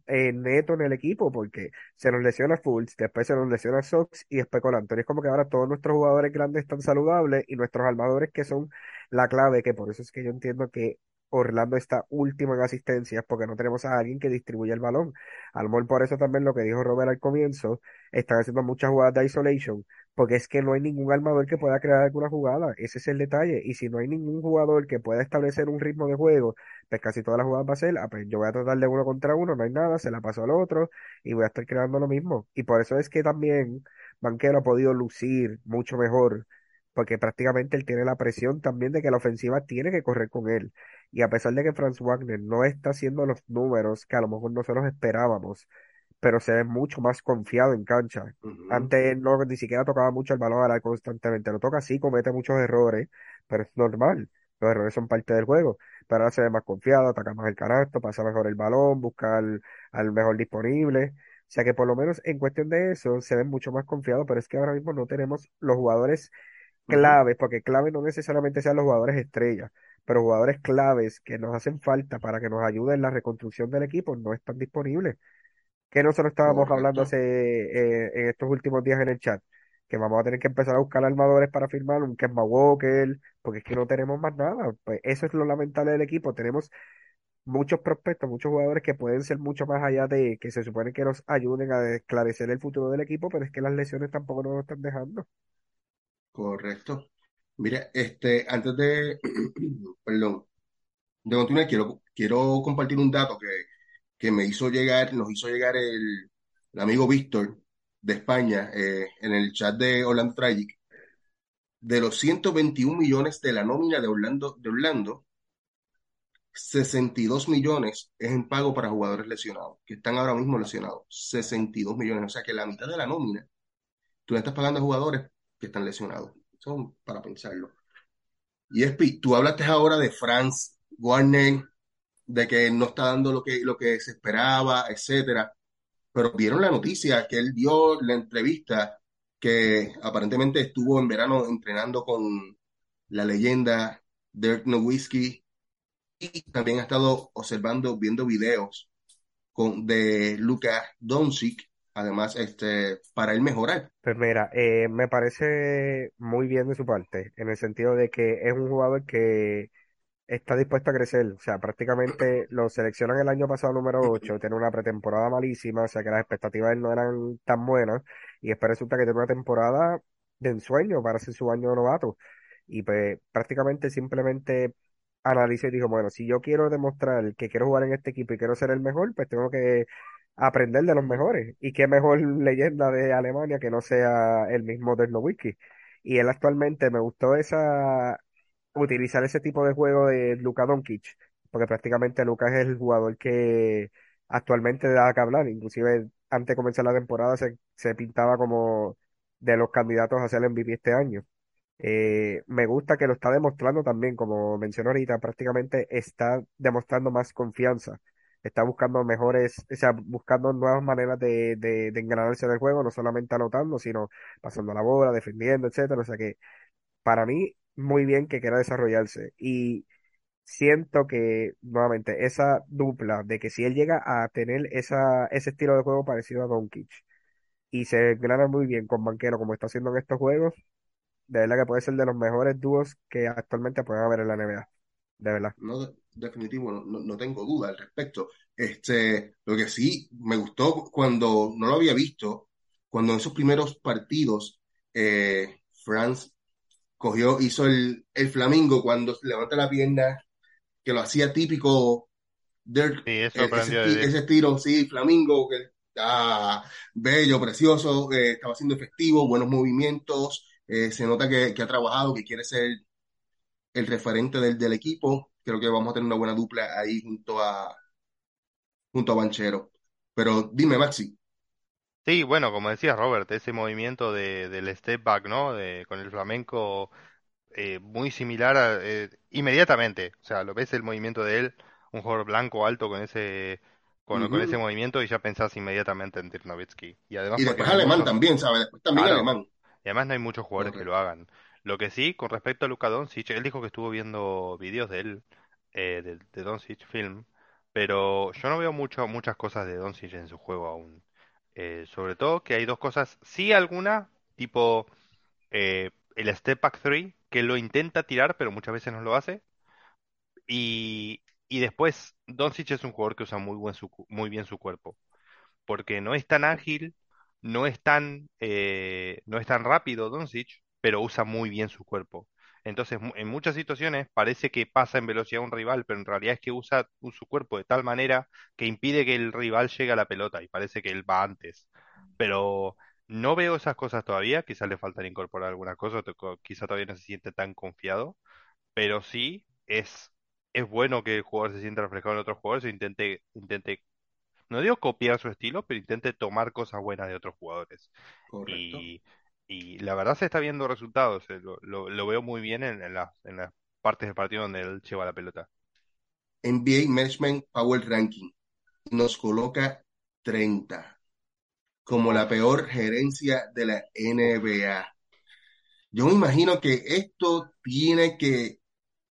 eh, neto en el equipo, porque se nos lesiona Fultz, después se nos lesiona Sox y después. Es como que ahora todos nuestros jugadores grandes están saludables y nuestros armadores que son la clave, que por eso es que yo entiendo que Orlando está último en asistencias, porque no tenemos a alguien que distribuya el balón. A lo por eso también lo que dijo Robert al comienzo, están haciendo muchas jugadas de isolation porque es que no hay ningún armador que pueda crear alguna jugada, ese es el detalle. Y si no hay ningún jugador que pueda establecer un ritmo de juego, pues casi todas las jugadas va a ser, ah, pues yo voy a tratar de uno contra uno, no hay nada, se la paso al otro y voy a estar creando lo mismo. Y por eso es que también Banquero ha podido lucir mucho mejor, porque prácticamente él tiene la presión también de que la ofensiva tiene que correr con él. Y a pesar de que Franz Wagner no está haciendo los números que a lo mejor nosotros esperábamos, pero se ve mucho más confiado en cancha. Ujú, Antes no, ni siquiera tocaba mucho el balón ahora constantemente. Lo toca sí, comete muchos errores, pero es normal. Los errores son parte del juego. Pero ahora se ve más confiado, ataca más el canasto, pasa mejor el balón, busca al, al mejor disponible. O sea que por lo menos en cuestión de eso se ve mucho más confiado, pero es que ahora mismo no tenemos los jugadores claves, porque clave no necesariamente sean los jugadores estrellas, pero jugadores claves que nos hacen falta para que nos ayuden en la reconstrucción del equipo no están disponibles que nosotros estábamos hablando hace eh, en estos últimos días en el chat, que vamos a tener que empezar a buscar armadores para firmar un Kemba Walker, porque es que no tenemos más nada. Pues eso es lo lamentable del equipo. Tenemos muchos prospectos, muchos jugadores que pueden ser mucho más allá de que se supone que nos ayuden a esclarecer el futuro del equipo, pero es que las lesiones tampoco nos lo están dejando. Correcto. Mira, este, antes de, [CLEARS THROAT] perdón, de continuar, quiero, quiero compartir un dato que, que me hizo llegar, nos hizo llegar el, amigo Víctor de España eh, en el chat de Orlando Tragic. De los 121 millones de la nómina de Orlando, de Orlando, 62 millones es en pago para jugadores lesionados, que están ahora mismo lesionados. 62 millones, o sea que la mitad de la nómina tú le estás pagando a jugadores que están lesionados. Son para pensarlo. Y Espi, tú hablaste ahora de Franz Warner, de que no está dando lo que, lo que se esperaba, etcétera. Pero vieron la noticia que él dio la entrevista que aparentemente estuvo en verano entrenando con la leyenda Dirk Nowitzki y también ha estado observando, viendo videos con, de Luka Doncic, además, este, para él mejorar. Pues mira, eh, me parece muy bien de su parte, en el sentido de que es un jugador que está dispuesto a crecer. O sea, prácticamente [CLEARS THROAT] lo seleccionan el año pasado número 8, tiene una pretemporada malísima, o sea que las expectativas no eran tan buenas, y después resulta que tiene una temporada de ensueño para ser su año novato. Y pues prácticamente simplemente analizó y dijo, bueno, si yo quiero demostrar que quiero jugar en este equipo y quiero ser el mejor, pues tengo que aprender de los mejores. Y qué mejor leyenda de Alemania que no sea el mismo Dirk Nowitzki. Y él actualmente me gustó esa utilizar ese tipo de juego de Luka Doncic, porque prácticamente Luka es el jugador que actualmente da que hablar. Inclusive antes de comenzar la temporada se, se pintaba como de los candidatos a ser el MVP este año. Eh, me gusta que lo está demostrando también, como mencionó ahorita, prácticamente está demostrando más confianza. Está buscando mejores, o sea, buscando nuevas maneras de, de, engranarse en el juego, no solamente anotando, sino pasando la bola, defendiendo, etcétera. O sea que para mí, muy bien que quiera desarrollarse. Y siento que, nuevamente, esa dupla de que si él llega a tener esa, ese estilo de juego parecido a Doncic y se engrana muy bien con Banquero como está haciendo en estos juegos, de verdad que puede ser de los mejores dúos que actualmente pueden haber en la NBA. De verdad. No, de- definitivo, no, no, tengo duda al respecto. Este, lo que sí me gustó cuando no lo había visto, cuando en esos primeros partidos, eh, Franz cogió, hizo el, el flamingo cuando levanta la pierna, que lo hacía típico Dirk, Sí, eso eh, ese, ese estilo, sí, flamingo, que está bello, precioso, eh, estaba siendo efectivo, buenos movimientos, eh, se nota que, que ha trabajado, que quiere ser el referente del, del equipo. Creo que vamos a tener una buena dupla ahí junto a, junto a Banchero. Pero dime, Maxi, Sí, bueno, como decía Robert, ese movimiento de, del step back, ¿no? De, con el flamenco eh, muy similar a, eh, inmediatamente. O sea, lo ves el movimiento de él, un jugador blanco alto con ese, con, con ese movimiento y ya pensás inmediatamente en Dirk Nowitzki. Y además Y después alemán muchos, también, ¿sabes? Después también claro, alemán. y además no hay muchos jugadores que lo hagan. Lo que sí, con respecto a Luka Doncic, él dijo que estuvo viendo vídeos de él, eh, de, de Doncic Film, pero yo no veo mucho, muchas cosas de Doncic en su juego aún. Eh, sobre todo que hay dos cosas, sí alguna, tipo eh, el Step Back 3, que lo intenta tirar, pero muchas veces no lo hace. Y, y después, Doncic es un jugador que usa muy, buen su, muy bien su cuerpo porque no es tan ágil, no es tan, eh, no es tan rápido Doncic, pero usa muy bien su cuerpo. Entonces, en muchas situaciones parece que pasa en velocidad a un rival, pero en realidad es que usa su cuerpo de tal manera que impide que el rival llegue a la pelota y parece que él va antes. Pero no veo esas cosas todavía, quizás le faltan incorporar algunas cosas, to- co- quizá todavía no se siente tan confiado, pero sí es, es bueno que el jugador se sienta reflejado en otros jugadores e intente, intente no digo copiar su estilo, pero intente tomar cosas buenas de otros jugadores. Correcto. Y, y la verdad se está viendo resultados. eh, Lo, veo muy bien en, las, partes del partido donde él lleva la pelota. NBA Management Power Ranking nos coloca 30 como la peor gerencia de la NBA. Yo me imagino que esto tiene que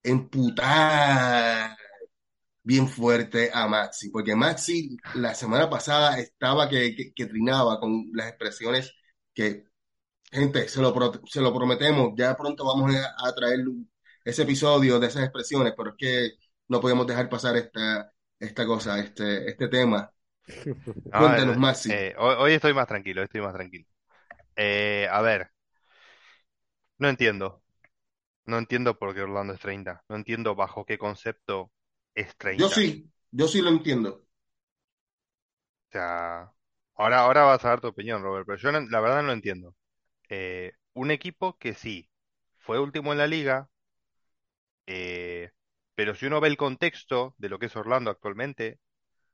emputar bien fuerte a Maxi, porque Maxi la semana pasada estaba que, que trinaba con las expresiones que, gente, se lo, pro- se lo prometemos, ya pronto vamos a, a traer ese episodio de esas expresiones, pero es que no podemos dejar pasar esta, esta cosa, este, este tema. [LAUGHS] No, Cuéntanos, eh, Maxi. eh, hoy, hoy estoy más tranquilo, estoy más tranquilo. Eh, a ver, no entiendo. No entiendo por qué Orlando es 30. No entiendo bajo qué concepto es Yo 30. sí, yo sí lo entiendo. O sea, ahora, ahora vas a dar tu opinión, Robert, pero yo no- la verdad no lo entiendo. Eh, un equipo que sí, fue último en la liga, Eh, pero si uno ve el contexto de lo que es Orlando actualmente,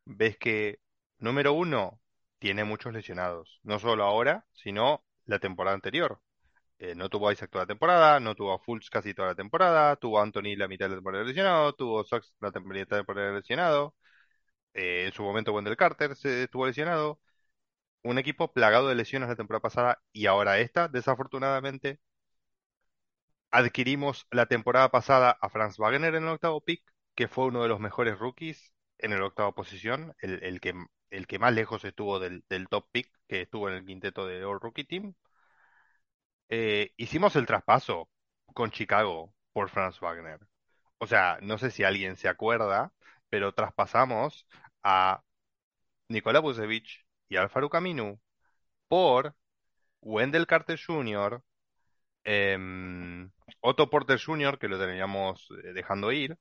ves que, número uno, tiene muchos lesionados. No solo ahora, sino la temporada anterior. Eh, no tuvo a Isaac toda la temporada, no tuvo a Fultz casi toda la temporada, tuvo a Anthony la mitad de la temporada lesionado, tuvo a Sox la mitad de la temporada lesionado, eh, en su momento Wendell Carter se estuvo lesionado. Un equipo plagado de lesiones la temporada pasada y ahora esta, desafortunadamente. Adquirimos la temporada pasada a Franz Wagner en el octavo pick, que fue uno de los mejores rookies en el octavo posición, el, el que, el que más lejos estuvo del, del top pick, que estuvo en el quinteto de All Rookie Team. Eh, hicimos el traspaso con Chicago por Franz Wagner. O sea, no sé si alguien se acuerda, pero traspasamos a Nikola Vucevic y al Faru Aminu por Wendell Carter Jr., em, Otto Porter Jr., que lo teníamos eh, dejando ir,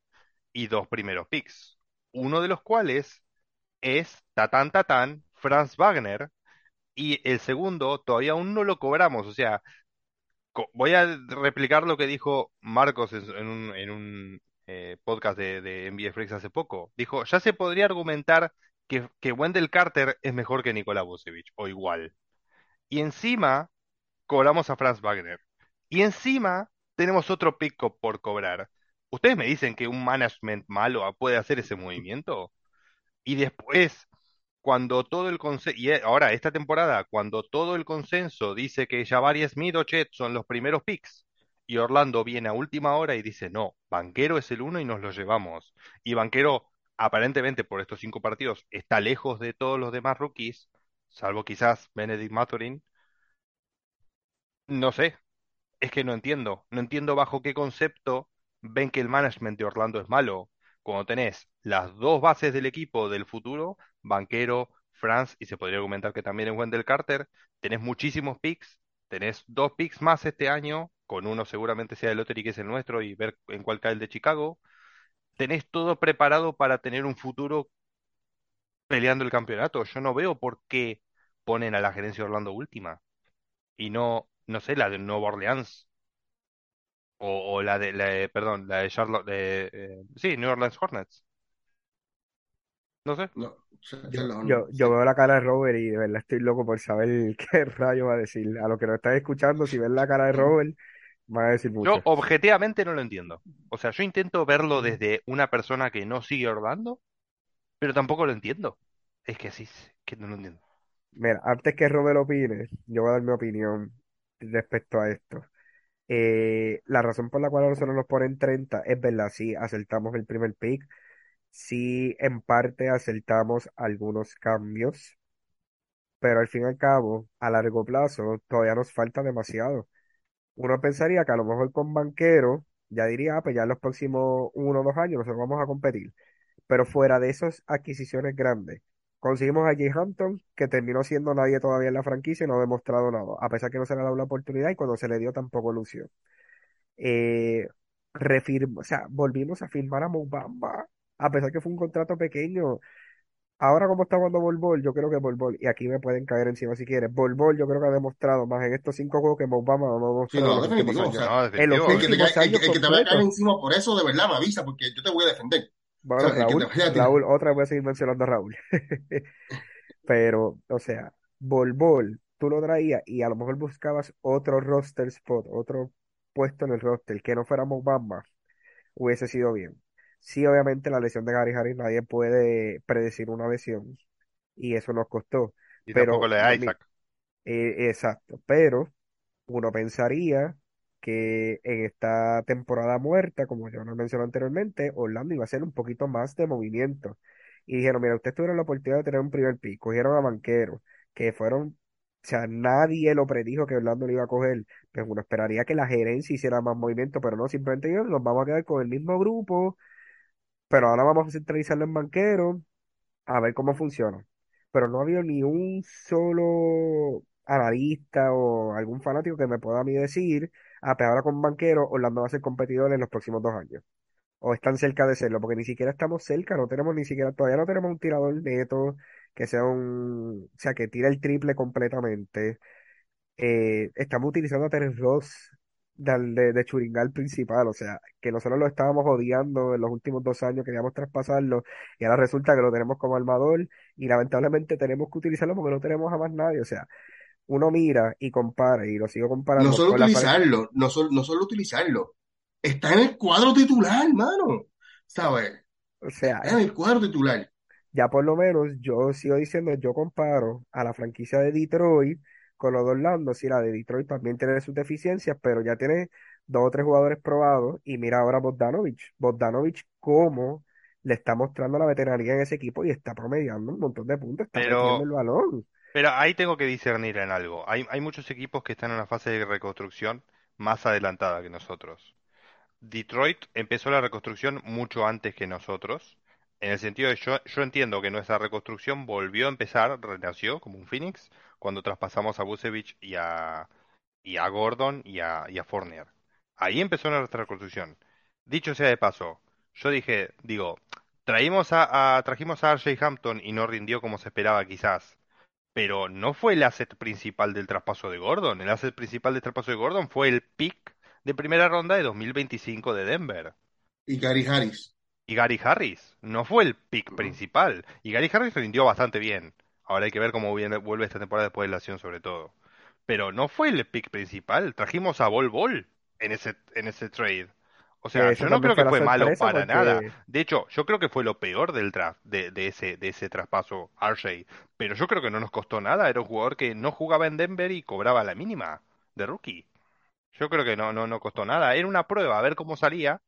y dos primeros picks. Uno de los cuales es Tatán Tatán Franz Wagner, y el segundo todavía aún no lo cobramos. O sea, voy a replicar lo que dijo Marcos en, en un, en un, eh, podcast de, de NBA Freaks hace poco. Dijo, ya se podría argumentar que, que Wendell Carter es mejor que Nikola Vucevic, o igual. Y encima cobramos a Franz Wagner. Y encima tenemos otro pick co- por cobrar. ¿Ustedes me dicen que un management malo puede hacer ese movimiento? Y después, cuando todo el consenso, y eh, ahora esta temporada, cuando todo el consenso dice que Jabari Smith o Chet son los primeros picks, y Orlando viene a última hora y dice, no, Banquero es el uno y nos lo llevamos. Y Banquero, aparentemente por estos cinco partidos, está lejos de todos los demás rookies, salvo quizás Benedict Mathurin. No sé, es que no entiendo. No entiendo bajo qué concepto ven que el management de Orlando es malo. Cuando tenés las dos bases del equipo del futuro, Banquero, Franz, y se podría argumentar que también es Wendell Carter, tenés muchísimos picks, tenés dos picks más este año, con uno seguramente sea el Lottery que es el nuestro y ver en cuál cae el de Chicago. Tenés todo preparado para tener un futuro peleando el campeonato. Yo no veo por qué ponen a la gerencia de Orlando última y no, no sé, la de Nueva Orleans. O, o la de, la de- perdón, la de Charlotte, de, eh, sí, New Orleans Hornets. No sé. No, Yo, yo, yo veo la cara de Robert y de verdad estoy loco por saber [LAUGHS] qué rayo va a decir. A los que nos están escuchando, si ven la cara de Robert, van a decir Yo objetivamente no lo entiendo. O sea, yo intento verlo desde una persona que no sigue Orlando, pero tampoco lo entiendo. Es que sí, es que no lo entiendo. Mira, antes que Robert opine, yo voy a dar mi opinión respecto a esto. Eh, la razón por la cual a nosotros nos ponen 30 es verdad, sí, acertamos el primer pick, sí, en parte acertamos algunos cambios, pero al fin y al cabo, a largo plazo, todavía nos falta demasiado. Uno pensaría que a lo mejor con Banquero, ya diría, ah, pues ya en los próximos uno o dos años nosotros vamos a competir. Pero fuera de esas adquisiciones grandes, conseguimos a Jay Hampton, que terminó siendo nadie todavía en la franquicia y no ha demostrado nada, a pesar que no se le ha dado la oportunidad y cuando se le dio tampoco lució. Eh, o sea, volvimos a firmar a Mo Bamba, a pesar que fue un contrato pequeño. Ahora como está jugando Bol Bol, yo creo que Bol Bol, y aquí me pueden caer encima si quieres, Bol Bol yo creo que ha demostrado más en estos cinco juegos que Mo Bamba no ha Sí, no, definitivo. O sea, No, En los el que te, el, años que el que te vaya a caer encima por eso, de verdad, me avisa, porque yo te voy a defender. O sea, Raúl, otra vez voy a seguir mencionando a Raúl. [LAUGHS] Pero, o sea, Bol Bol, tú lo traías y a lo mejor buscabas otro roster spot, otro puesto en el roster que no fuera Mo Bamba, hubiese sido bien. Sí, obviamente la lesión de Gary Harris nadie puede predecir una lesión y eso nos costó. Y tampoco Pero, la de mi- Isaac. eh, exacto, pero uno pensaría que en esta temporada muerta, como yo lo mencioné anteriormente, Orlando iba a hacer un poquito más de movimiento. Y dijeron, mira, ustedes tuvieron la oportunidad de tener un primer pick, cogieron a Banquero, que fueron, o sea, nadie lo predijo que Orlando lo iba a coger. Pues uno esperaría que la gerencia hiciera más movimiento, pero no, simplemente ellos nos vamos a quedar con el mismo grupo, pero ahora vamos a centralizarlo en Banquero a ver cómo funciona. Pero no ha habido ni un solo analista o algún fanático que me pueda a mí decir, ah, pues ahora con Banquero Orlando va a ser competidor en los próximos dos años. O están cerca de serlo, porque ni siquiera estamos cerca, no tenemos ni siquiera, todavía no tenemos un tirador neto que sea un, o sea, que tire el triple completamente. Eh, estamos utilizando a Terence Ross del- de, de Churingal principal, o sea, que nosotros lo estábamos odiando en los últimos dos años, queríamos traspasarlo, y ahora resulta que lo tenemos como armador, y lamentablemente tenemos que utilizarlo porque no tenemos a más nadie, o sea, uno mira y compara, y lo sigo No comparando solo con la fran- utilizarlo, no solo, no solo utilizarlo. Está en el cuadro titular, mano. ¿Sabes? o sea, Está en el cuadro titular. ya por lo menos yo sigo diciendo, yo comparo a la franquicia de Detroit con los de Orlando, si la de Detroit también tiene sus deficiencias, pero ya tiene dos o tres jugadores probados, y mira ahora Bogdanovich, Bogdanovich cómo le está mostrando la veteranía en ese equipo y está promediando un montón de puntos, está Pero, el balón. pero ahí tengo que discernir en algo. Hay, hay muchos equipos que están en una fase de reconstrucción más adelantada que nosotros. Detroit empezó la reconstrucción mucho antes que nosotros, en el sentido de yo, yo entiendo que nuestra reconstrucción volvió a empezar, renació como un Phoenix, cuando traspasamos a Vucevic y a, y a Gordon y a, y a Fournier. Ahí empezó nuestra reconstrucción. Dicho sea de paso, yo dije, digo, traímos a, a- trajimos a RJ Hampton y no rindió como se esperaba quizás. pero no fue el asset principal del traspaso de Gordon. El asset principal del traspaso de Gordon fue el pick de primera ronda de 2025 de Denver. Y Gary Harris. Y Gary Harris. No fue el pick Ujú. principal. Y Gary Harris rindió bastante bien. Ahora hay que ver cómo viene- vuelve esta temporada después de la lesión sobre todo. Pero no fue el pick principal. Trajimos a Bol Bol en ese, en ese trade. O sea, yo no creo que fue malo para nada. De hecho, yo creo que fue lo peor del draft, de, de ese, de ese traspaso, RJ. Pero yo creo que no nos costó nada. Era un jugador que no jugaba en Denver y cobraba la mínima de rookie. Yo creo que no, no, no costó nada. Era una prueba, a ver cómo salía.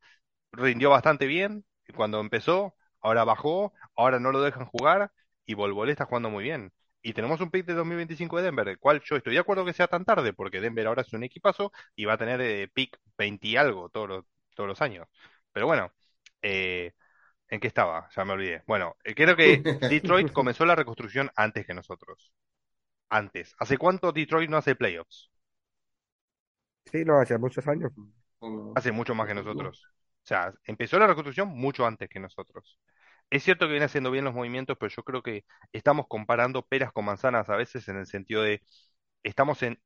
Rindió bastante bien cuando empezó. Ahora bajó, ahora no lo dejan jugar y Volvol está jugando muy bien. Y tenemos un pick de 2025 de Denver, el cual yo estoy de acuerdo que sea tan tarde, porque Denver ahora es un equipazo y va a tener eh, pick 20 y algo todos los, todos los años. Pero bueno, eh, ¿en qué estaba? Ya me olvidé. Bueno, eh, creo que [LAUGHS] Detroit comenzó la reconstrucción antes que nosotros. Antes. ¿Hace cuánto Detroit no hace playoffs? sí, no, hace muchos años. Hace mucho más que nosotros. O sea, empezó la reconstrucción mucho antes que nosotros. Es cierto que viene haciendo bien los movimientos, pero yo creo que estamos comparando peras con manzanas a veces en el sentido de estamos en,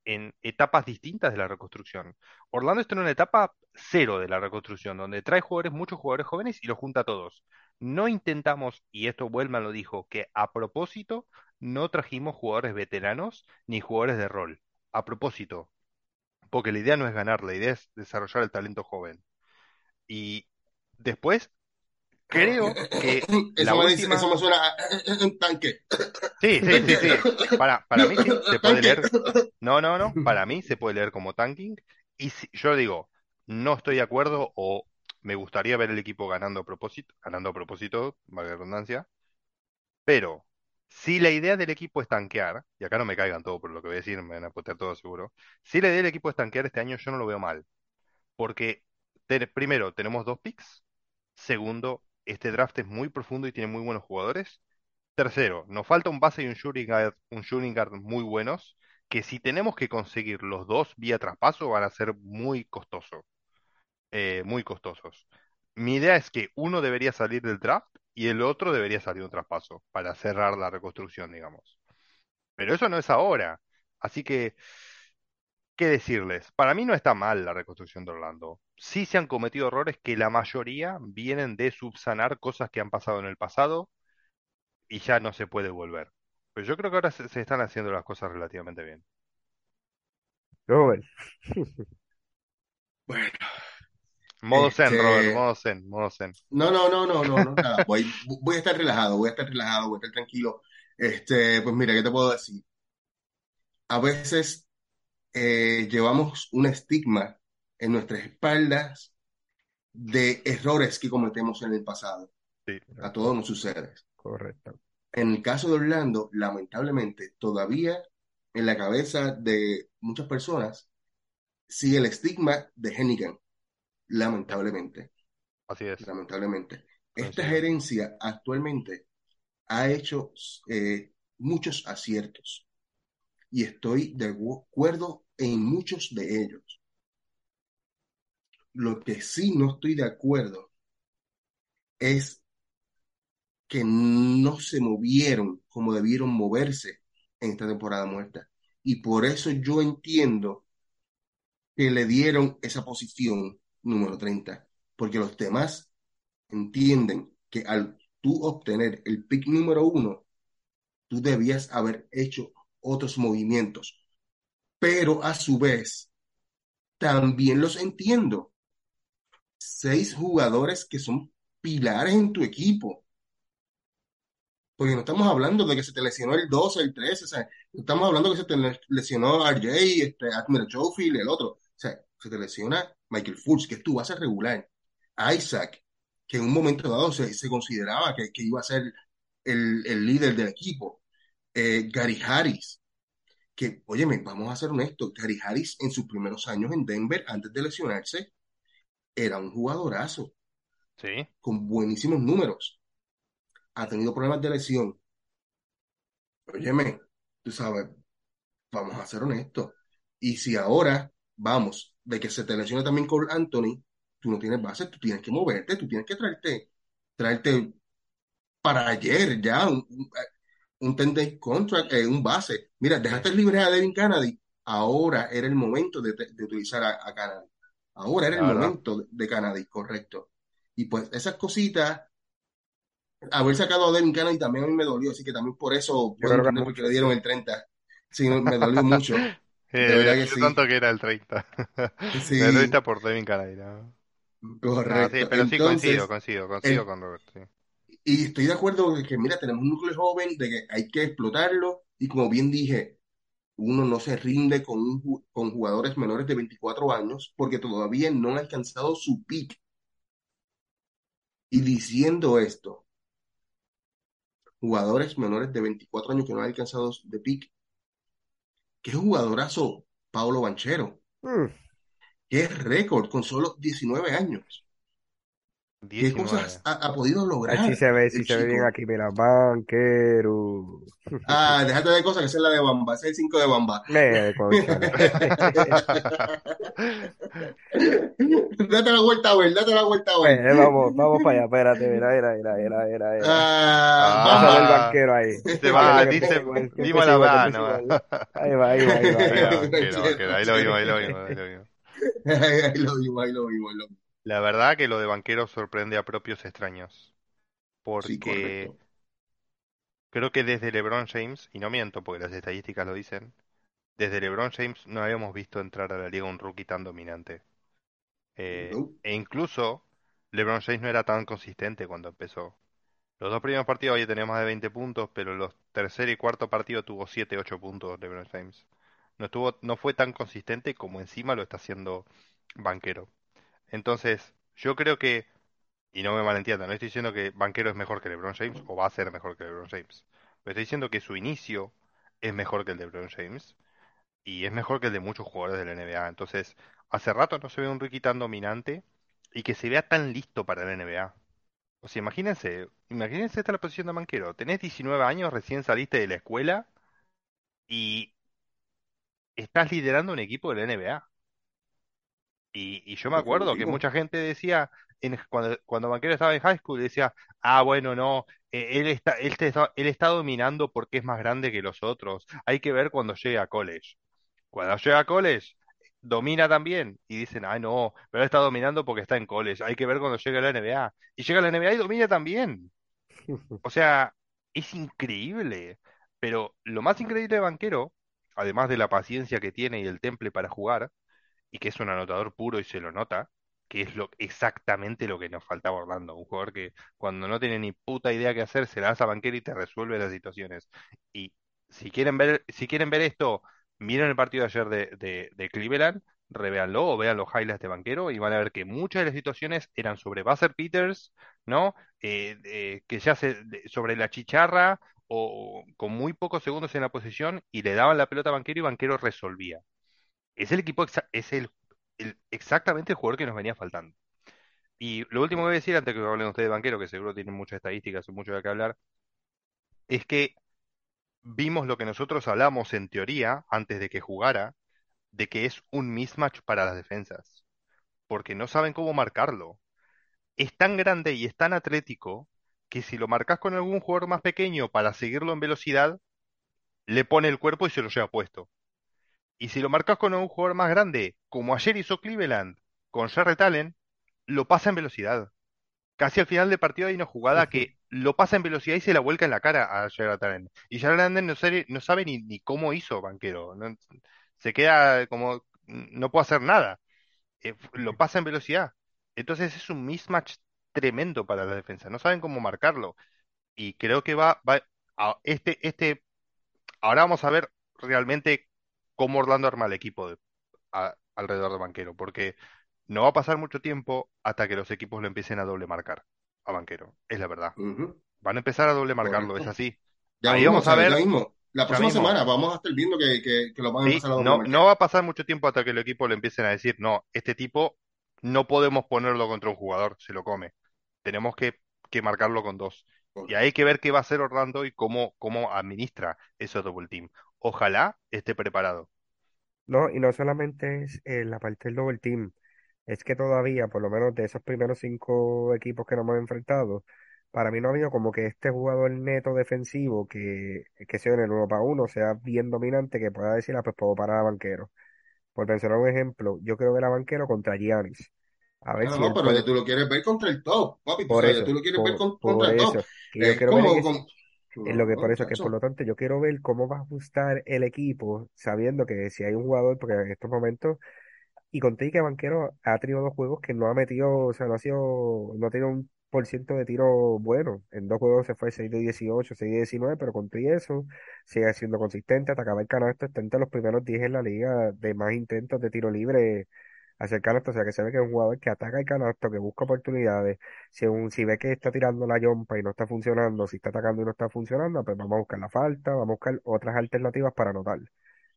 etapas distintas de la reconstrucción. Orlando está en una etapa cero de la reconstrucción, donde trae jugadores, muchos jugadores jóvenes y los junta a todos. No intentamos, y esto Wellman lo dijo, que a propósito no trajimos jugadores veteranos ni jugadores de rol. A propósito, porque la idea no es ganar, la idea es desarrollar el talento joven. Y después creo que la [LAUGHS] Eso me, dice- última... eso me suena a un tanque. Sí, sí, sí, sí. Para, para mí sí, se puede leer. No, no, no. Para mí se puede leer como tanking. Y si, yo digo, no estoy de acuerdo o me gustaría ver el equipo ganando a propósito, ganando a propósito, valga la redundancia. Pero si la idea del equipo es tanquear, y acá no me caigan todo por lo que voy a decir, me van a putear todo seguro. Si la idea del equipo es tanquear este año, yo no lo veo mal. Porque te- primero, tenemos dos picks. Segundo, este draft es muy profundo y tiene muy buenos jugadores. Tercero, nos falta un base y un shooting guard, un muy buenos, que si tenemos que conseguir los dos vía traspaso van a ser muy costosos, eh, muy costosos. Mi idea es que uno debería salir del draft y el otro debería salir un traspaso para cerrar la reconstrucción, digamos. Pero eso no es ahora. Así que, ¿qué decirles? Para mí no está mal la reconstrucción de Orlando. Sí se han cometido errores que la mayoría vienen de subsanar cosas que han pasado en el pasado y ya no se puede volver. Pero yo creo que ahora se, se están haciendo las cosas relativamente bien. Robert, Bueno, Modo zen, Este- Robert, modo zen, modo zen. no, no, no, no, no, no, nada. Voy, voy a estar relajado, voy a estar relajado, voy a estar tranquilo. Este, pues mira, ¿qué te puedo decir? A veces eh, llevamos un estigma en nuestras espaldas de errores que cometemos en el pasado. Sí. A todos nos sucede. correcto. En el caso de Orlando, lamentablemente, todavía en la cabeza de muchas personas sigue el estigma de Hennigan. Lamentablemente, Así es. lamentablemente. Esta gerencia actualmente ha hecho eh, muchos aciertos y estoy de acuerdo en muchos de ellos. Lo que sí no estoy de acuerdo es que no se movieron como debieron moverse en esta temporada muerta. Y por eso yo entiendo que le dieron esa posición número 30, porque los demás entienden que al tú obtener el pick número uno, tú debías haber hecho otros movimientos. Pero a su vez, también los entiendo. Seis jugadores que son pilares en tu equipo. Porque no estamos hablando de que se te lesionó el 12, el 13, o sea, no estamos hablando de que se te le- lesionó RJ, este, Admiral Schofield, el otro. O sea, se te lesiona Michael Fultz, que es tu base regular. Isaac, que en un momento dado se, se consideraba que, que iba a ser el, el líder del equipo. Eh, Gary Harris, que, óyeme, vamos a ser honestos, Gary Harris en sus primeros años en Denver, antes de lesionarse, era un jugadorazo Sí, con buenísimos números. Ha tenido problemas de lesión. Óyeme, tú sabes, vamos a ser honestos. Y si ahora vamos de que se te lesiona también con Anthony, tú no tienes base, tú tienes que moverte, tú tienes que traerte, traerte para ayer ya un, un- un 10 contract, eh, un base. Mira, dejaste libre a Devin Kennedy. Ahora era el momento de, de utilizar a, a Kennedy. Ahora era el momento de, de Kennedy, correcto. Y pues esas cositas, haber sacado a Devin Kennedy también a mí me dolió, así que también por eso puedo que entender por qué mucho, le dieron el 30. Sí, me dolió mucho, [LAUGHS] de Eh, verdad que sí. tanto que era el 30. Sí, El 30 por Devin Canary, ¿no? No, sí, correcto. pero sí coincido, Entonces, coincido, coincido el, con Robert, sí. Y estoy de acuerdo que, mira, tenemos un núcleo joven, de que hay que explotarlo, y como bien dije, uno no se rinde con, un con jugadores menores de 24 años porque todavía no han alcanzado su peak. Y diciendo esto, jugadores menores de 24 años que no han alcanzado de peak, qué jugadorazo Paulo Banchero, Mm, qué récord con solo 19 años, qué 19. cosas ha, ha podido Ay, sí lograr se ve, el sí se ve bien aquí, mira, banquero. [LAUGHS] Ah, déjate de cosas, que esa es la de Bamba, ese es el 5 de Bamba. [LAUGHS] [LAUGHS] Date la vuelta a ver, date la vuelta a ver. Eh, vamos, vamos para allá, espérate, mira, mira, mira, mira, mira, mira. Ah, Pásame el Bamba. banquero ahí. Se va, dice, empiece la mano. Ahí va, ahí va, ahí va, ahí lo vimos, ahí lo vimos, ahí lo vimos, ahí lo vimos. Ahí lo vimos, La verdad que lo de banquero sorprende a propios extraños, porque creo que desde LeBron James, y no miento porque las estadísticas lo dicen, desde LeBron James no habíamos visto entrar a la liga un rookie tan dominante. Eh, No. e incluso LeBron James no era tan consistente cuando empezó. Los dos primeros partidos había tenía más de 20 puntos, pero los tercer y cuarto partido tuvo 7, 8 puntos LeBron James. No estuvo, no fue tan consistente como encima lo está haciendo Banquero. Entonces, yo creo que, y no me malentiendan, no estoy diciendo que Banquero es mejor que LeBron James o va a ser mejor que LeBron James. Pero estoy diciendo que su inicio es mejor que el de LeBron James y es mejor que el de muchos jugadores de la NBA. Entonces, hace rato no se ve un rookie tan dominante y que se vea tan listo para la NBA. O sea, imagínense, imagínense esta la posición de banquero. Tenés 19 años, recién saliste de la escuela y estás liderando un equipo de la NBA. Y, y yo me acuerdo que mucha gente decía, en, cuando, cuando Banquero estaba en high school, decía, ah, bueno, no, eh, él está, él está, él está dominando porque es más grande que los otros. Hay que ver cuando llegue a college. Cuando llega a college, domina también. Y dicen, ah, no, pero está dominando porque está en college. Hay que ver cuando llegue a la NBA. Y llega a la NBA y domina también. [LAUGHS] O sea, es increíble. Pero lo más increíble de Banquero, además de la paciencia que tiene y el temple para jugar, y que es un anotador puro y se lo nota, que es lo exactamente lo que nos faltaba Orlando, un jugador que cuando no tiene ni puta idea qué hacer, se lanza a banquero y te resuelve las situaciones. Y si quieren ver, si quieren ver esto, miren el partido de ayer de, de, Cleveland, revéanlo o vean los highlights de banquero y van a ver que muchas de las situaciones eran sobre Buzzer Peters, ¿no? Eh, que ya sobre la chicharra o con muy pocos segundos en la posición y le daban la pelota a banquero y banquero resolvía. Es el equipo, es el, el- exactamente el jugador que nos venía faltando. Y lo último que voy a decir, antes que hablen ustedes de banquero, que seguro tienen muchas estadísticas y mucho de qué hablar, es que vimos lo que nosotros hablamos en teoría antes de que jugara, de que es un mismatch para las defensas, porque no saben cómo marcarlo. Es tan grande y es tan atlético que si lo marcas con algún jugador más pequeño para seguirlo en velocidad, le pone el cuerpo y se lo lleva puesto. Y si lo marcas con un jugador más grande, como ayer hizo Cleveland con Jarrett Allen, lo pasa en velocidad. Casi al final del partido hay una jugada que lo pasa en velocidad y se la vuelca en la cara a Jarrett Allen. Y Jarrett Allen no sabe, no sabe ni, ni cómo hizo banquero. No- se queda como, no puede hacer nada. Eh, lo pasa en velocidad. Entonces es un mismatch tremendo para la defensa. No saben cómo marcarlo. Y creo que va, va a- este, este Ahora vamos a ver realmente cómo Orlando arma el equipo de- a- alrededor de Banquero, porque no va a pasar mucho tiempo hasta que los equipos lo empiecen a doble marcar a Banquero, es la verdad. Van a empezar a doble marcarlo, es así. Ya Ahí mismo, vamos a ver, mismo. La próxima mismo, semana vamos a estar viendo que, que, que lo van a empezar a doble no, marcar. no va a pasar mucho tiempo hasta que el equipo le empiecen a decir, no, este tipo no podemos ponerlo contra un jugador, se lo come. Tenemos que, que marcarlo con dos. Y hay que ver qué va a hacer Orlando y cómo, cómo administra ese double team. Ojalá esté preparado. No, y no solamente es eh, la parte del double team, es que todavía, por lo menos de esos primeros cinco equipos que nos hemos enfrentado, para mí no ha habido como que este jugador neto defensivo que, que sea en el uno para uno sea bien dominante que pueda decir, ah, pues puedo parar a Banquero. Por mencionar un ejemplo, yo quiero ver a Banquero contra Giannis. A ver No, si no, pero puede. tú lo quieres ver contra el top, papi, Por eso, tú lo quieres ver con- contra el top. que yo Es quiero ver como es, con... es lo que, por eso que por lo tanto yo quiero ver cómo va a ajustar el equipo, sabiendo que si hay un jugador, porque en estos momentos Y conté que Banquero ha tenido dos juegos que no ha metido, o sea, no ha sido, no ha tenido un por ciento de tiro bueno. En dos juegos se fue 6 de 18, 6 de 19, pero conté eso, sigue siendo consistente, atacaba el canasto, está entre los primeros 10 en la liga de más intentos de tiro libre hacia el canasto, o sea, que se ve que es un jugador que ataca el canasto, que busca oportunidades. Si, un, si ve que está tirando la yompa y no está funcionando, si está atacando y no está funcionando, pues vamos a buscar la falta, vamos a buscar otras alternativas para anotar. O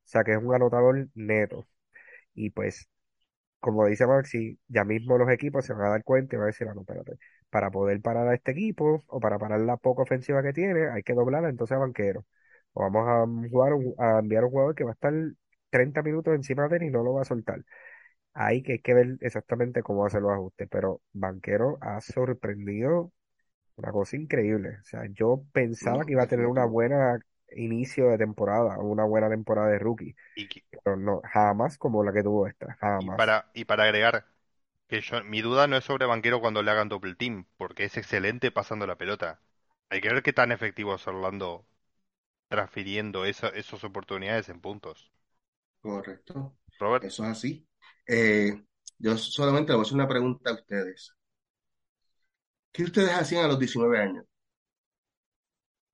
sea, que es un anotador neto. Y pues como dice Maxi, ya mismo los equipos se van a dar cuenta y van a decir, ah, no, espérate, para poder parar a este equipo o para parar la poca ofensiva que tiene, hay que doblarla entonces a banquero. O vamos a jugar a enviar un jugador que va a estar 30 minutos encima de él y no lo va a soltar. Ahí que hay que ver exactamente cómo hacer los ajustes, pero Banquero ha sorprendido una cosa increíble. O sea, yo pensaba que iba a tener una buena inicio de temporada, una buena temporada de rookie, Y, que- pero no, jamás como la que tuvo esta, y jamás. para, y para agregar, que yo, mi duda no es sobre Banquero cuando le hagan double team, porque es excelente pasando la pelota. Hay que ver qué tan efectivo es Orlando transfiriendo esa- esas oportunidades en puntos. Correcto, Robert, eso es así. Eh, yo solamente le voy a hacer una pregunta a ustedes. ¿Qué ustedes hacían a los 19 años?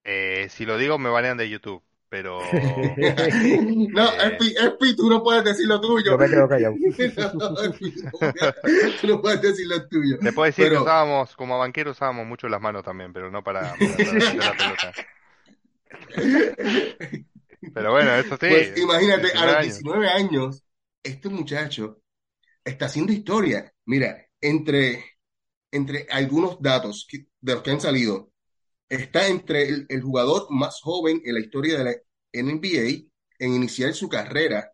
eh, si lo digo me banean de YouTube, pero [LAUGHS] No, eh, Espi, Espi, tú no puedes decir lo tuyo. Yo me quedo callado. [LAUGHS] No, Espi, tú no puedes decir lo tuyo. te puedo decir que usábamos, como banquero usábamos mucho las manos también, pero no para, para [LAUGHS] la pelota. Pero bueno, eso sí, pues imagínate, a 19 los años. 19 años, este muchacho está haciendo historia. Mira, entre, entre algunos datos que- de los que han salido, está entre el, jugador más joven en la historia de la NBA en iniciar su carrera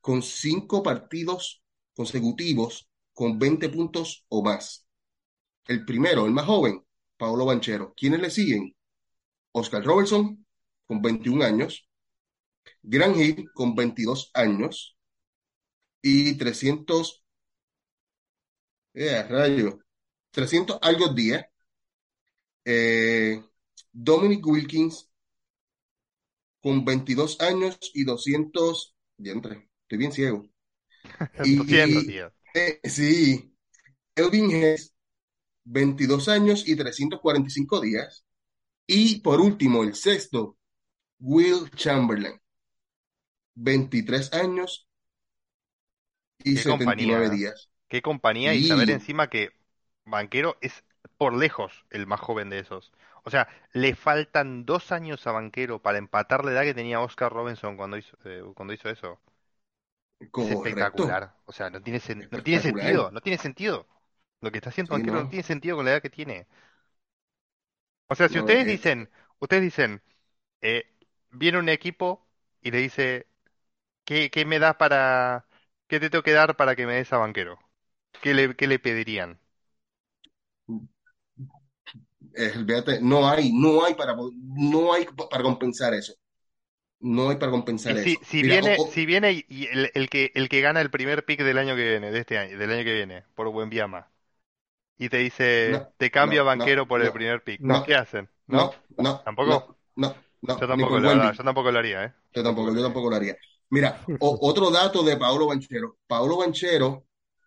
con cinco partidos consecutivos con 20 puntos o más. El primero, el más joven, Paolo Banchero. ¿Quiénes le siguen? Oscar Robertson, con 21 años, Grant Hill, con 22 años, y 300, eh, rayo, 300 algo días. Eh, Dominic Wilkins, con 22 años y 200, diantre, estoy bien ciego. [LAUGHS] 200, Y, tío. eh, sí, Elvin Hess, 22 años y 345 días. Y por último, el sexto, Will Chamberlain, 23 años y Qué 79 compañía, días. qué compañía y saber encima que Banquero es por lejos el más joven de esos. O sea, le faltan dos años a Banquero para empatar la edad que tenía Oscar Robinson cuando hizo, eh, cuando hizo eso. Es espectacular. O sea, no tiene, sen- no tiene sentido, no tiene sentido. Lo que está haciendo Sí, Banquero no no, tiene sentido con la edad que tiene. O sea, si no, ustedes eh, dicen, ustedes dicen, eh, viene un equipo y le dice, ¿qué, qué me das para, qué te tengo que dar para que me des a Banquero? ¿Qué le, qué le pedirían? eh, fíjate, no hay, no hay para, no hay para compensar eso. No hay para compensar si, eso. si Mira, viene, si viene y el, el que, el que gana el primer pick del año que viene, de este año, del año que viene, por Wembanyama, y te dice, no, te cambio a no, no, Banquero por el no, primer pick, No, no, ¿qué hacen? ¿No? no, no, ¿Tampoco? no, no, Yo no, tampoco, Wemby. yo tampoco lo haría, ¿eh? Yo tampoco lo yo tampoco lo haría. Mira, [LAUGHS] o- otro dato de Paolo Banchero. Paolo Banchero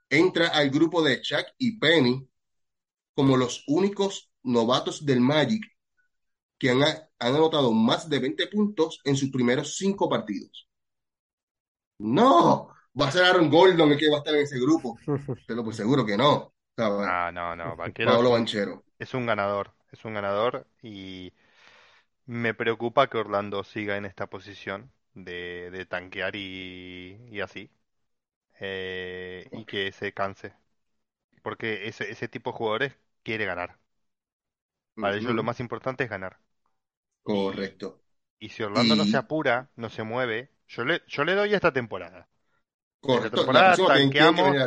entra al grupo de Shaq y Penny como los únicos novatos del Magic que han, han anotado más de 20 puntos en sus primeros cinco partidos. No, va a ser Aaron Gordon el que va a estar en ese grupo. [LAUGHS] Te lo por seguro que no. ¿sabes? Ah, no, no, un, Banchero. es un ganador, es un ganador y me preocupa que Orlando siga en esta posición de, de tanquear y, y así, eh, y que se canse, porque ese, ese tipo de jugadores quiere ganar. Para ellos lo más importante es ganar. Correcto. y si Orlando no se apura, no se mueve, yo le, yo le doy esta temporada. Esta correcto, la temporada que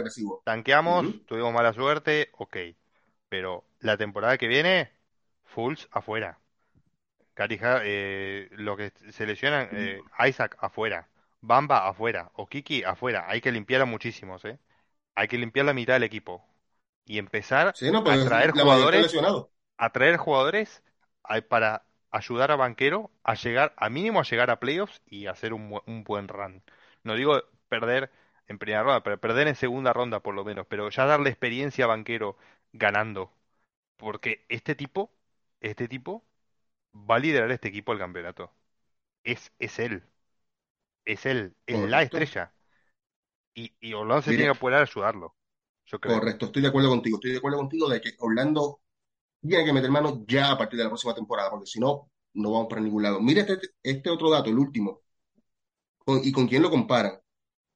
tanqueamos, tuvimos mala suerte, ok. Pero la temporada que viene, Fultz afuera. Carija, eh, lo que se lesionan, eh, Isaac afuera. Bamba afuera. O Kiki afuera. Hay que limpiar a muchísimos, ¿eh? Hay que limpiar la mitad del equipo. Y empezar Sí, no, a pues traer jugadores a traer jugadores a- para ayudar a Banquero a llegar, a mínimo a llegar a playoffs y hacer un, un buen run. No digo perder en primera ronda, pero perder en segunda ronda por lo menos, pero ya darle experiencia a Banquero ganando. Porque este tipo, este tipo va a liderar este equipo al campeonato. Es, es él, es él, es la estrella. Y, y Orlando se tiene que apurar a ayudarlo, yo creo. correcto, estoy de acuerdo contigo. Estoy de acuerdo contigo de que Orlando tiene que meter mano ya a partir de la próxima temporada, porque si no, no vamos para ningún lado. Mira este, este otro dato, el último. Con- ¿Y con quién lo comparan?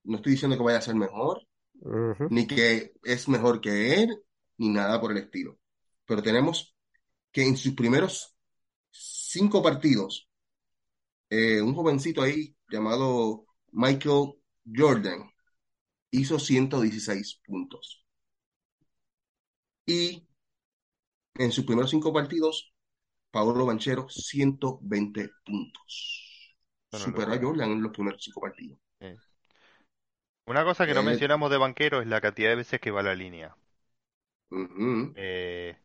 No estoy diciendo que vaya a ser mejor, ni que es mejor que él, ni nada por el estilo. Pero tenemos que en sus primeros cinco partidos, eh, un jovencito ahí llamado Michael Jordan hizo 116 puntos. Y en sus primeros cinco partidos, Paolo Banchero, 120 puntos. Una Superó a. Jordan en los primeros cinco partidos. Una cosa que no Eh, mencionamos de Banquero es la cantidad de veces que va a la línea. Eh,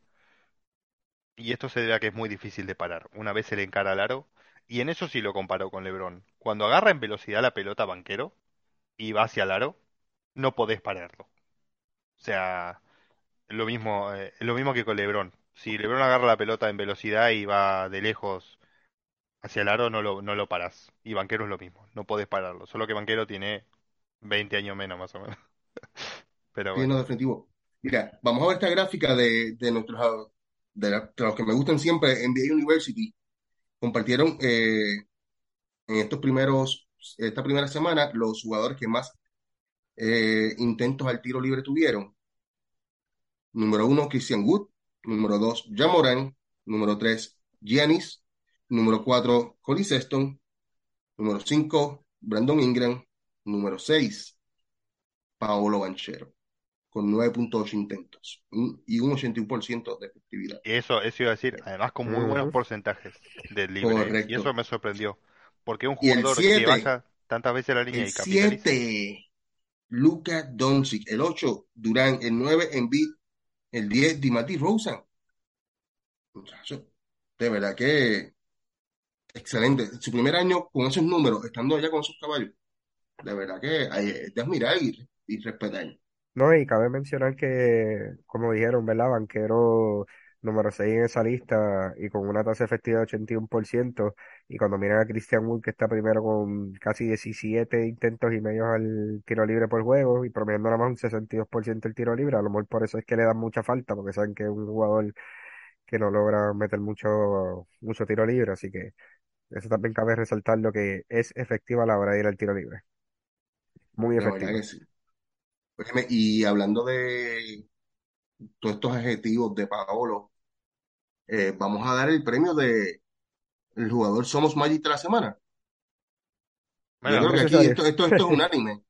y esto se debe a que es muy difícil de parar. Una vez se le encara al aro, y en eso sí lo comparo con LeBron. Cuando agarra en velocidad la pelota Banquero y va hacia el aro, no podés pararlo. O sea, lo mismo, eh, lo mismo que con LeBron. Si LeBron agarra la pelota en velocidad y va de lejos hacia el aro, no lo, no lo parás. Y Banquero es lo mismo, no podés pararlo. Solo que Banquero tiene 20 años menos más o menos. [LAUGHS] Pero Sí, no, bueno. definitivo. Mira, vamos a ver esta gráfica de, de nuestros, de, los que me gustan siempre, NBA University. Compartieron eh, en estos primeros, esta primera semana, los jugadores que más eh, intentos al tiro libre tuvieron. Número uno, Christian Wood. Número dos, Jamoran. Número tres, Giannis. Número cuatro, Colin Sexton. Número cinco, Brandon Ingram. Número seis, Paolo Banchero, con 9.8 intentos un- y un 81% de efectividad. Y eso, eso iba a decir, además con muy buenos porcentajes de libre. Y eso me sorprendió. Porque un jugador que 7, baja tantas veces la línea el y capitaliza. 7, Luka Doncic. El 8, Durán. El 9, Embiid. El 10, DiMattei Rosen. Muchacho, de verdad que excelente. Su primer año con esos números, estando allá con esos caballos, de verdad que hay- es de admirar y, y respetar. No, y cabe mencionar que, como dijeron, ¿verdad? Banquero número 6 en esa lista y con una tasa efectiva de 81%. Y cuando miran a Christian Wood, que está primero con casi 17 intentos y medio al tiro libre por juego y promediando nada más un 62% el tiro libre, a lo mejor por eso es que le dan mucha falta, porque saben que es un jugador que no logra meter mucho, mucho tiro libre. Así que eso también cabe resaltar lo que es efectiva a la hora de ir al tiro libre. Muy verdad efectiva. que sí. Óyeme, y hablando de todos estos adjetivos de Paolo, eh, vamos a dar el premio de el jugador Somos Magic de la semana. Yo Bueno, creo que aquí esto, esto, esto es [LAUGHS] unánime.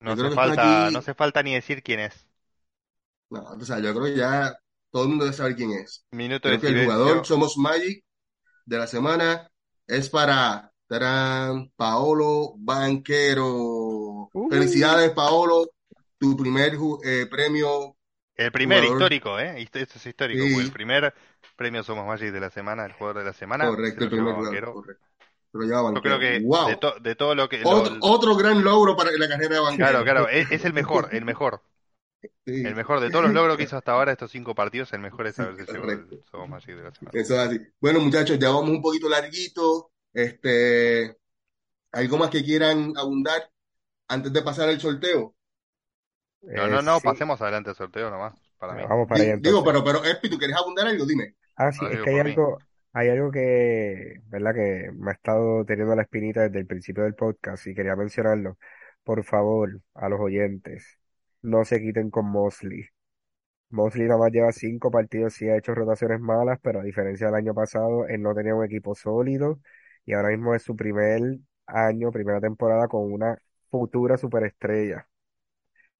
no Yo hace falta, aquí, no hace falta ni decir quién es. no, o sea, yo creo que ya todo el mundo debe saber quién es. Minuto de Creo que el jugador. Somos Magic de la semana es para tarán, Paolo Banquero. Uh, Felicidades, Paolo, tu primer eh, premio El primer jugador. histórico, ¿eh? Esto es histórico, el Sí, primer premio Somos Magic de la semana, el jugador de la semana, se correcto, el primer jugador, correcto. Se lo lleva Yo creo que de, to- de todo lo que... lo- Otro, gran logro para la carrera de claro, Banquero. claro, es, es el mejor, el mejor. El Sí, mejor de todos los logros que hizo hasta ahora, estos cinco partidos, el mejor es sí, correcto. el Somos Magic de la semana. Eso es así. Bueno, muchachos, ya vamos un poquito larguito. Este, ¿algo más que quieran abundar antes de pasar al sorteo? No, eh, no, no, sí, pasemos adelante al sorteo nomás, para mí. vamos para allá Di- digo, pero, pero, Espi, ¿tú quieres abundar algo? Dime. Ah, sí, es que hay mí. algo, hay algo que, ¿verdad? Que me ha estado teniendo la espinita desde el principio del podcast y quería mencionarlo. Por favor, a los oyentes, no se quiten con Mosley. Mosley nada más lleva cinco partidos, sí ha hecho rotaciones malas, pero a diferencia del año pasado, él no tenía un equipo sólido y ahora mismo es su primer año, primera temporada con una futura superestrella.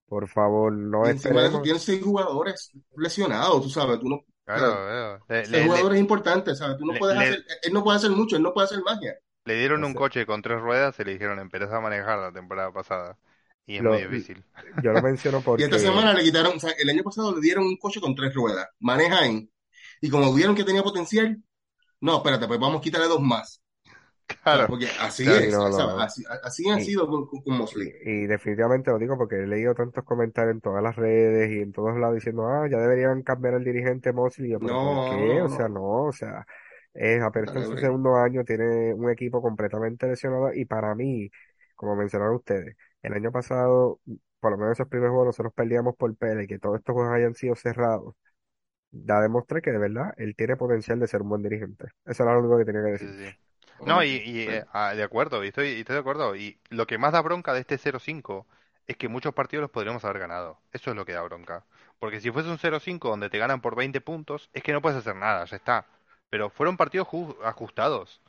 Por favor, no Y encima de eso, tienes seis jugadores lesionados, tú sabes, tú no, Claro, le, Ese le- jugador le- es importante, ¿sabes? Tú no le- puedes le- hacer, él no puede hacer mucho, él no puede hacer magia. le dieron un coche con tres ruedas y le dijeron empezá a manejar la temporada pasada. Y es Lo- muy difícil. yo lo menciono [LAUGHS] Y esta porque semana le quitaron, o sea, el año pasado le dieron un coche con tres ruedas, maneja ahí. Y como vieron que tenía potencial, no, espérate, pues vamos a quitarle dos más. Claro, Porque así claro. es, Sí, no, no, ¿sabes? no. Así, así han Y- sido con, con- con Mosley. Y, y definitivamente lo digo porque he leído tantos comentarios en todas las redes y en todos lados diciendo, ah, ya deberían cambiar el dirigente Mosley. Y yo, pero ¿por No, qué? no, O sea, no. o sea, es apenas en su segundo año, tiene un equipo completamente lesionado y para mí, como mencionaron ustedes, el año pasado, por lo menos esos primeros juegos nosotros perdíamos por pele y que todos estos juegos hayan sido cerrados, da a demostrar que de verdad él tiene potencial de ser un buen dirigente. Eso era lo único que tenía que Sí, decir. sí. No, y, Correcto. y, Sí. eh, ah, de acuerdo, y estoy, y estoy de acuerdo. Y lo que más da bronca de este 0-5 es que muchos partidos los podríamos haber ganado. Eso es lo que da bronca. Porque si fuese un 0-5 donde te ganan por 20 puntos, es que no puedes hacer nada, ya está. Pero fueron partidos ju- ajustados.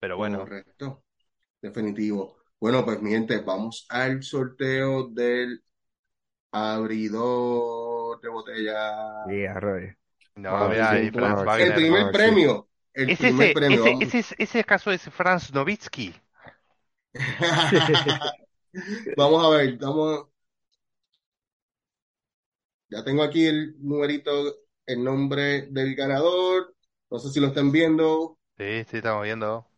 Pero bueno, Correcto. Definitivo. Bueno, pues mi gente, vamos al sorteo del abridor de botella. Y arroyo. no, bueno, El primer no, sí. premio. El Es primer ese, premio. ese, ese, es- ese caso es Franz Novitsky. [LAUGHS] Vamos a ver, vamos. Ya tengo aquí el numerito, el nombre del ganador. No sé si lo están viendo. Sí, sí, estamos viendo.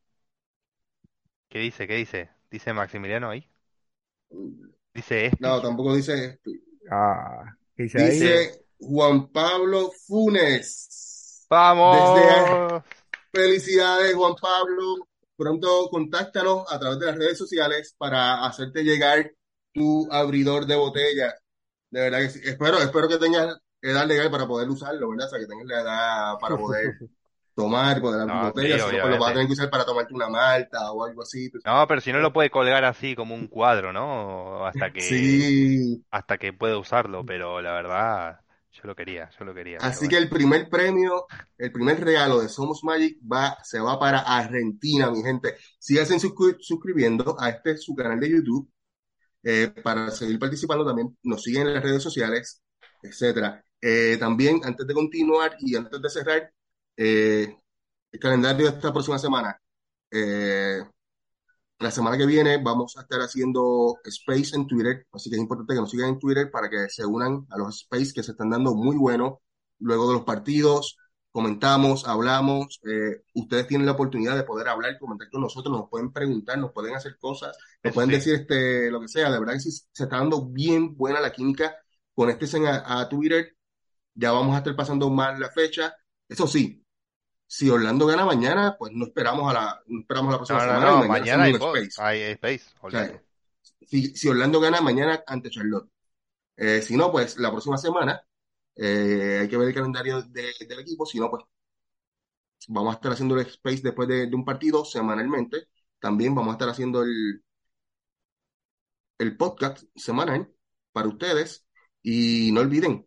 ¿Qué dice? ¿Qué dice? ¿Dice Maximiliano ahí? Dice Espi. No, tampoco dice. Ah, ¿qué dice ahí? Dice Juan Pablo Funes. Desde ¡Vamos! Felicidades, Juan Pablo. Pronto contáctanos a través de las redes sociales para hacerte llegar tu abridor de botella. De verdad que sí. Espero, espero que tengas edad legal para poder usarlo, ¿verdad? O sea, que tengas la edad para poder [LAUGHS] tomar, poder abrir No, botellas. no, pues lo vas a obviamente. tener que usar para tomarte una malta o algo así. tú No, pero si no lo puede colgar así como un cuadro, ¿no? Hasta que, Sí. hasta que pueda usarlo, pero la verdad, lo quería, yo lo quería, Así que el primer premio, el primer regalo de Somos Magic va, se va para Argentina, mi gente. Síganse suscri- suscribiendo a este su canal de YouTube eh, para seguir participando también. Nos siguen en las redes sociales, etcétera. Eh, también, antes de continuar y antes de cerrar, eh, el calendario de esta próxima semana. Eh, la semana que viene vamos a estar haciendo Space en Twitter, así que es importante que nos sigan en Twitter para que se unan a los Space que se están dando muy buenos luego de los partidos. Comentamos, hablamos, eh, ustedes tienen la oportunidad de poder hablar, comentar con nosotros, nos pueden preguntar, nos pueden hacer cosas, nos Eso pueden sí. decir este, lo que sea. De verdad que sí, se está dando bien buena la química. Conéctense a, a Twitter, ya vamos a estar pasando más la fecha. Eso sí, si Orlando gana mañana, pues no esperamos a la, no esperamos a la próxima No, semana y no, mañana mañana hay Space. hay Space, O sea, olvídate. si, si Orlando gana mañana ante Charlotte. Eh, si no, pues la próxima semana eh, hay que ver el calendario de- del equipo. Si no, pues vamos a estar haciendo el space después de, de un partido semanalmente. También vamos a estar haciendo el, el podcast semanal para ustedes. Y no olviden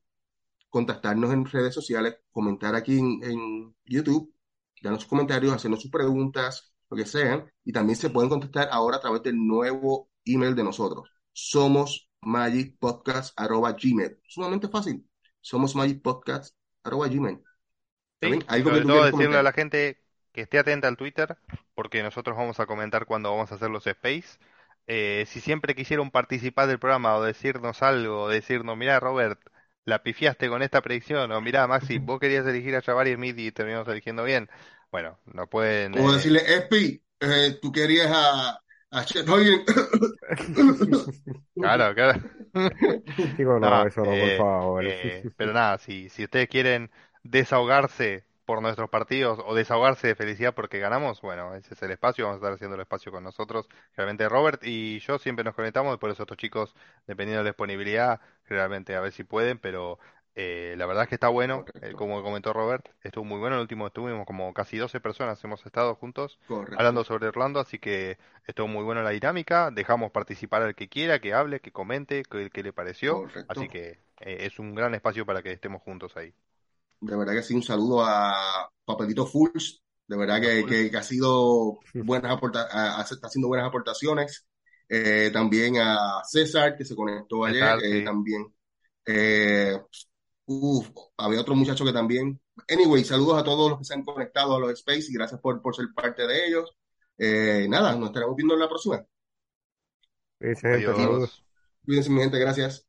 contactarnos en redes sociales, comentar aquí en, en YouTube, darnos sus comentarios, hacernos sus preguntas, lo que sean. Y también se pueden contactar ahora a través del nuevo email de nosotros. Somos magicpodcast.gmail. Sumamente fácil. Somos magicpodcast.gmail. ¿Está Sí, que sobre todo decirle a la gente que esté atenta al Twitter, porque nosotros vamos a comentar cuando vamos a hacer los Space. Eh, si siempre quisieron participar del programa o decirnos algo, decirnos, mira Robert, la pifiaste con esta predicción, o mira Maxi, vos querías elegir a Jabari Smith y terminamos eligiendo bien. Bueno, nos pueden... O eh, decirle, Espi, eh, tú querías a, a. Claro, claro. Digo, no, No, eso no, por eh, favor. eh, pero nada, si, si ustedes quieren desahogarse por nuestros partidos o desahogarse de felicidad porque ganamos, bueno, ese es el espacio, vamos a estar haciendo el espacio con nosotros. Realmente Robert y yo siempre nos conectamos, y por eso estos chicos, dependiendo de la disponibilidad, generalmente a ver si pueden, pero eh, la verdad es que está bueno, eh, como comentó Robert, estuvo muy bueno, el último estuvimos como casi 12 personas, hemos estado juntos hablando sobre Orlando, así que estuvo muy bueno la dinámica, dejamos participar al que quiera, que hable, que comente, que, que le pareció, así que eh, es un gran espacio para que estemos juntos ahí. De verdad que sí, un saludo a Papelito Fools. De verdad que, que, que ha sido buenas aporta a- a- está haciendo buenas aportaciones. Eh, también a César, que se conectó ayer. Eh, sí. también. Eh, uf, había otro muchacho que también anyway, saludos a todos los que se han conectado a los Space y gracias por, por ser parte de ellos. Eh, nada, nos estaremos viendo en la próxima. Adiós. saludos. Cuídense, mi gente, gracias.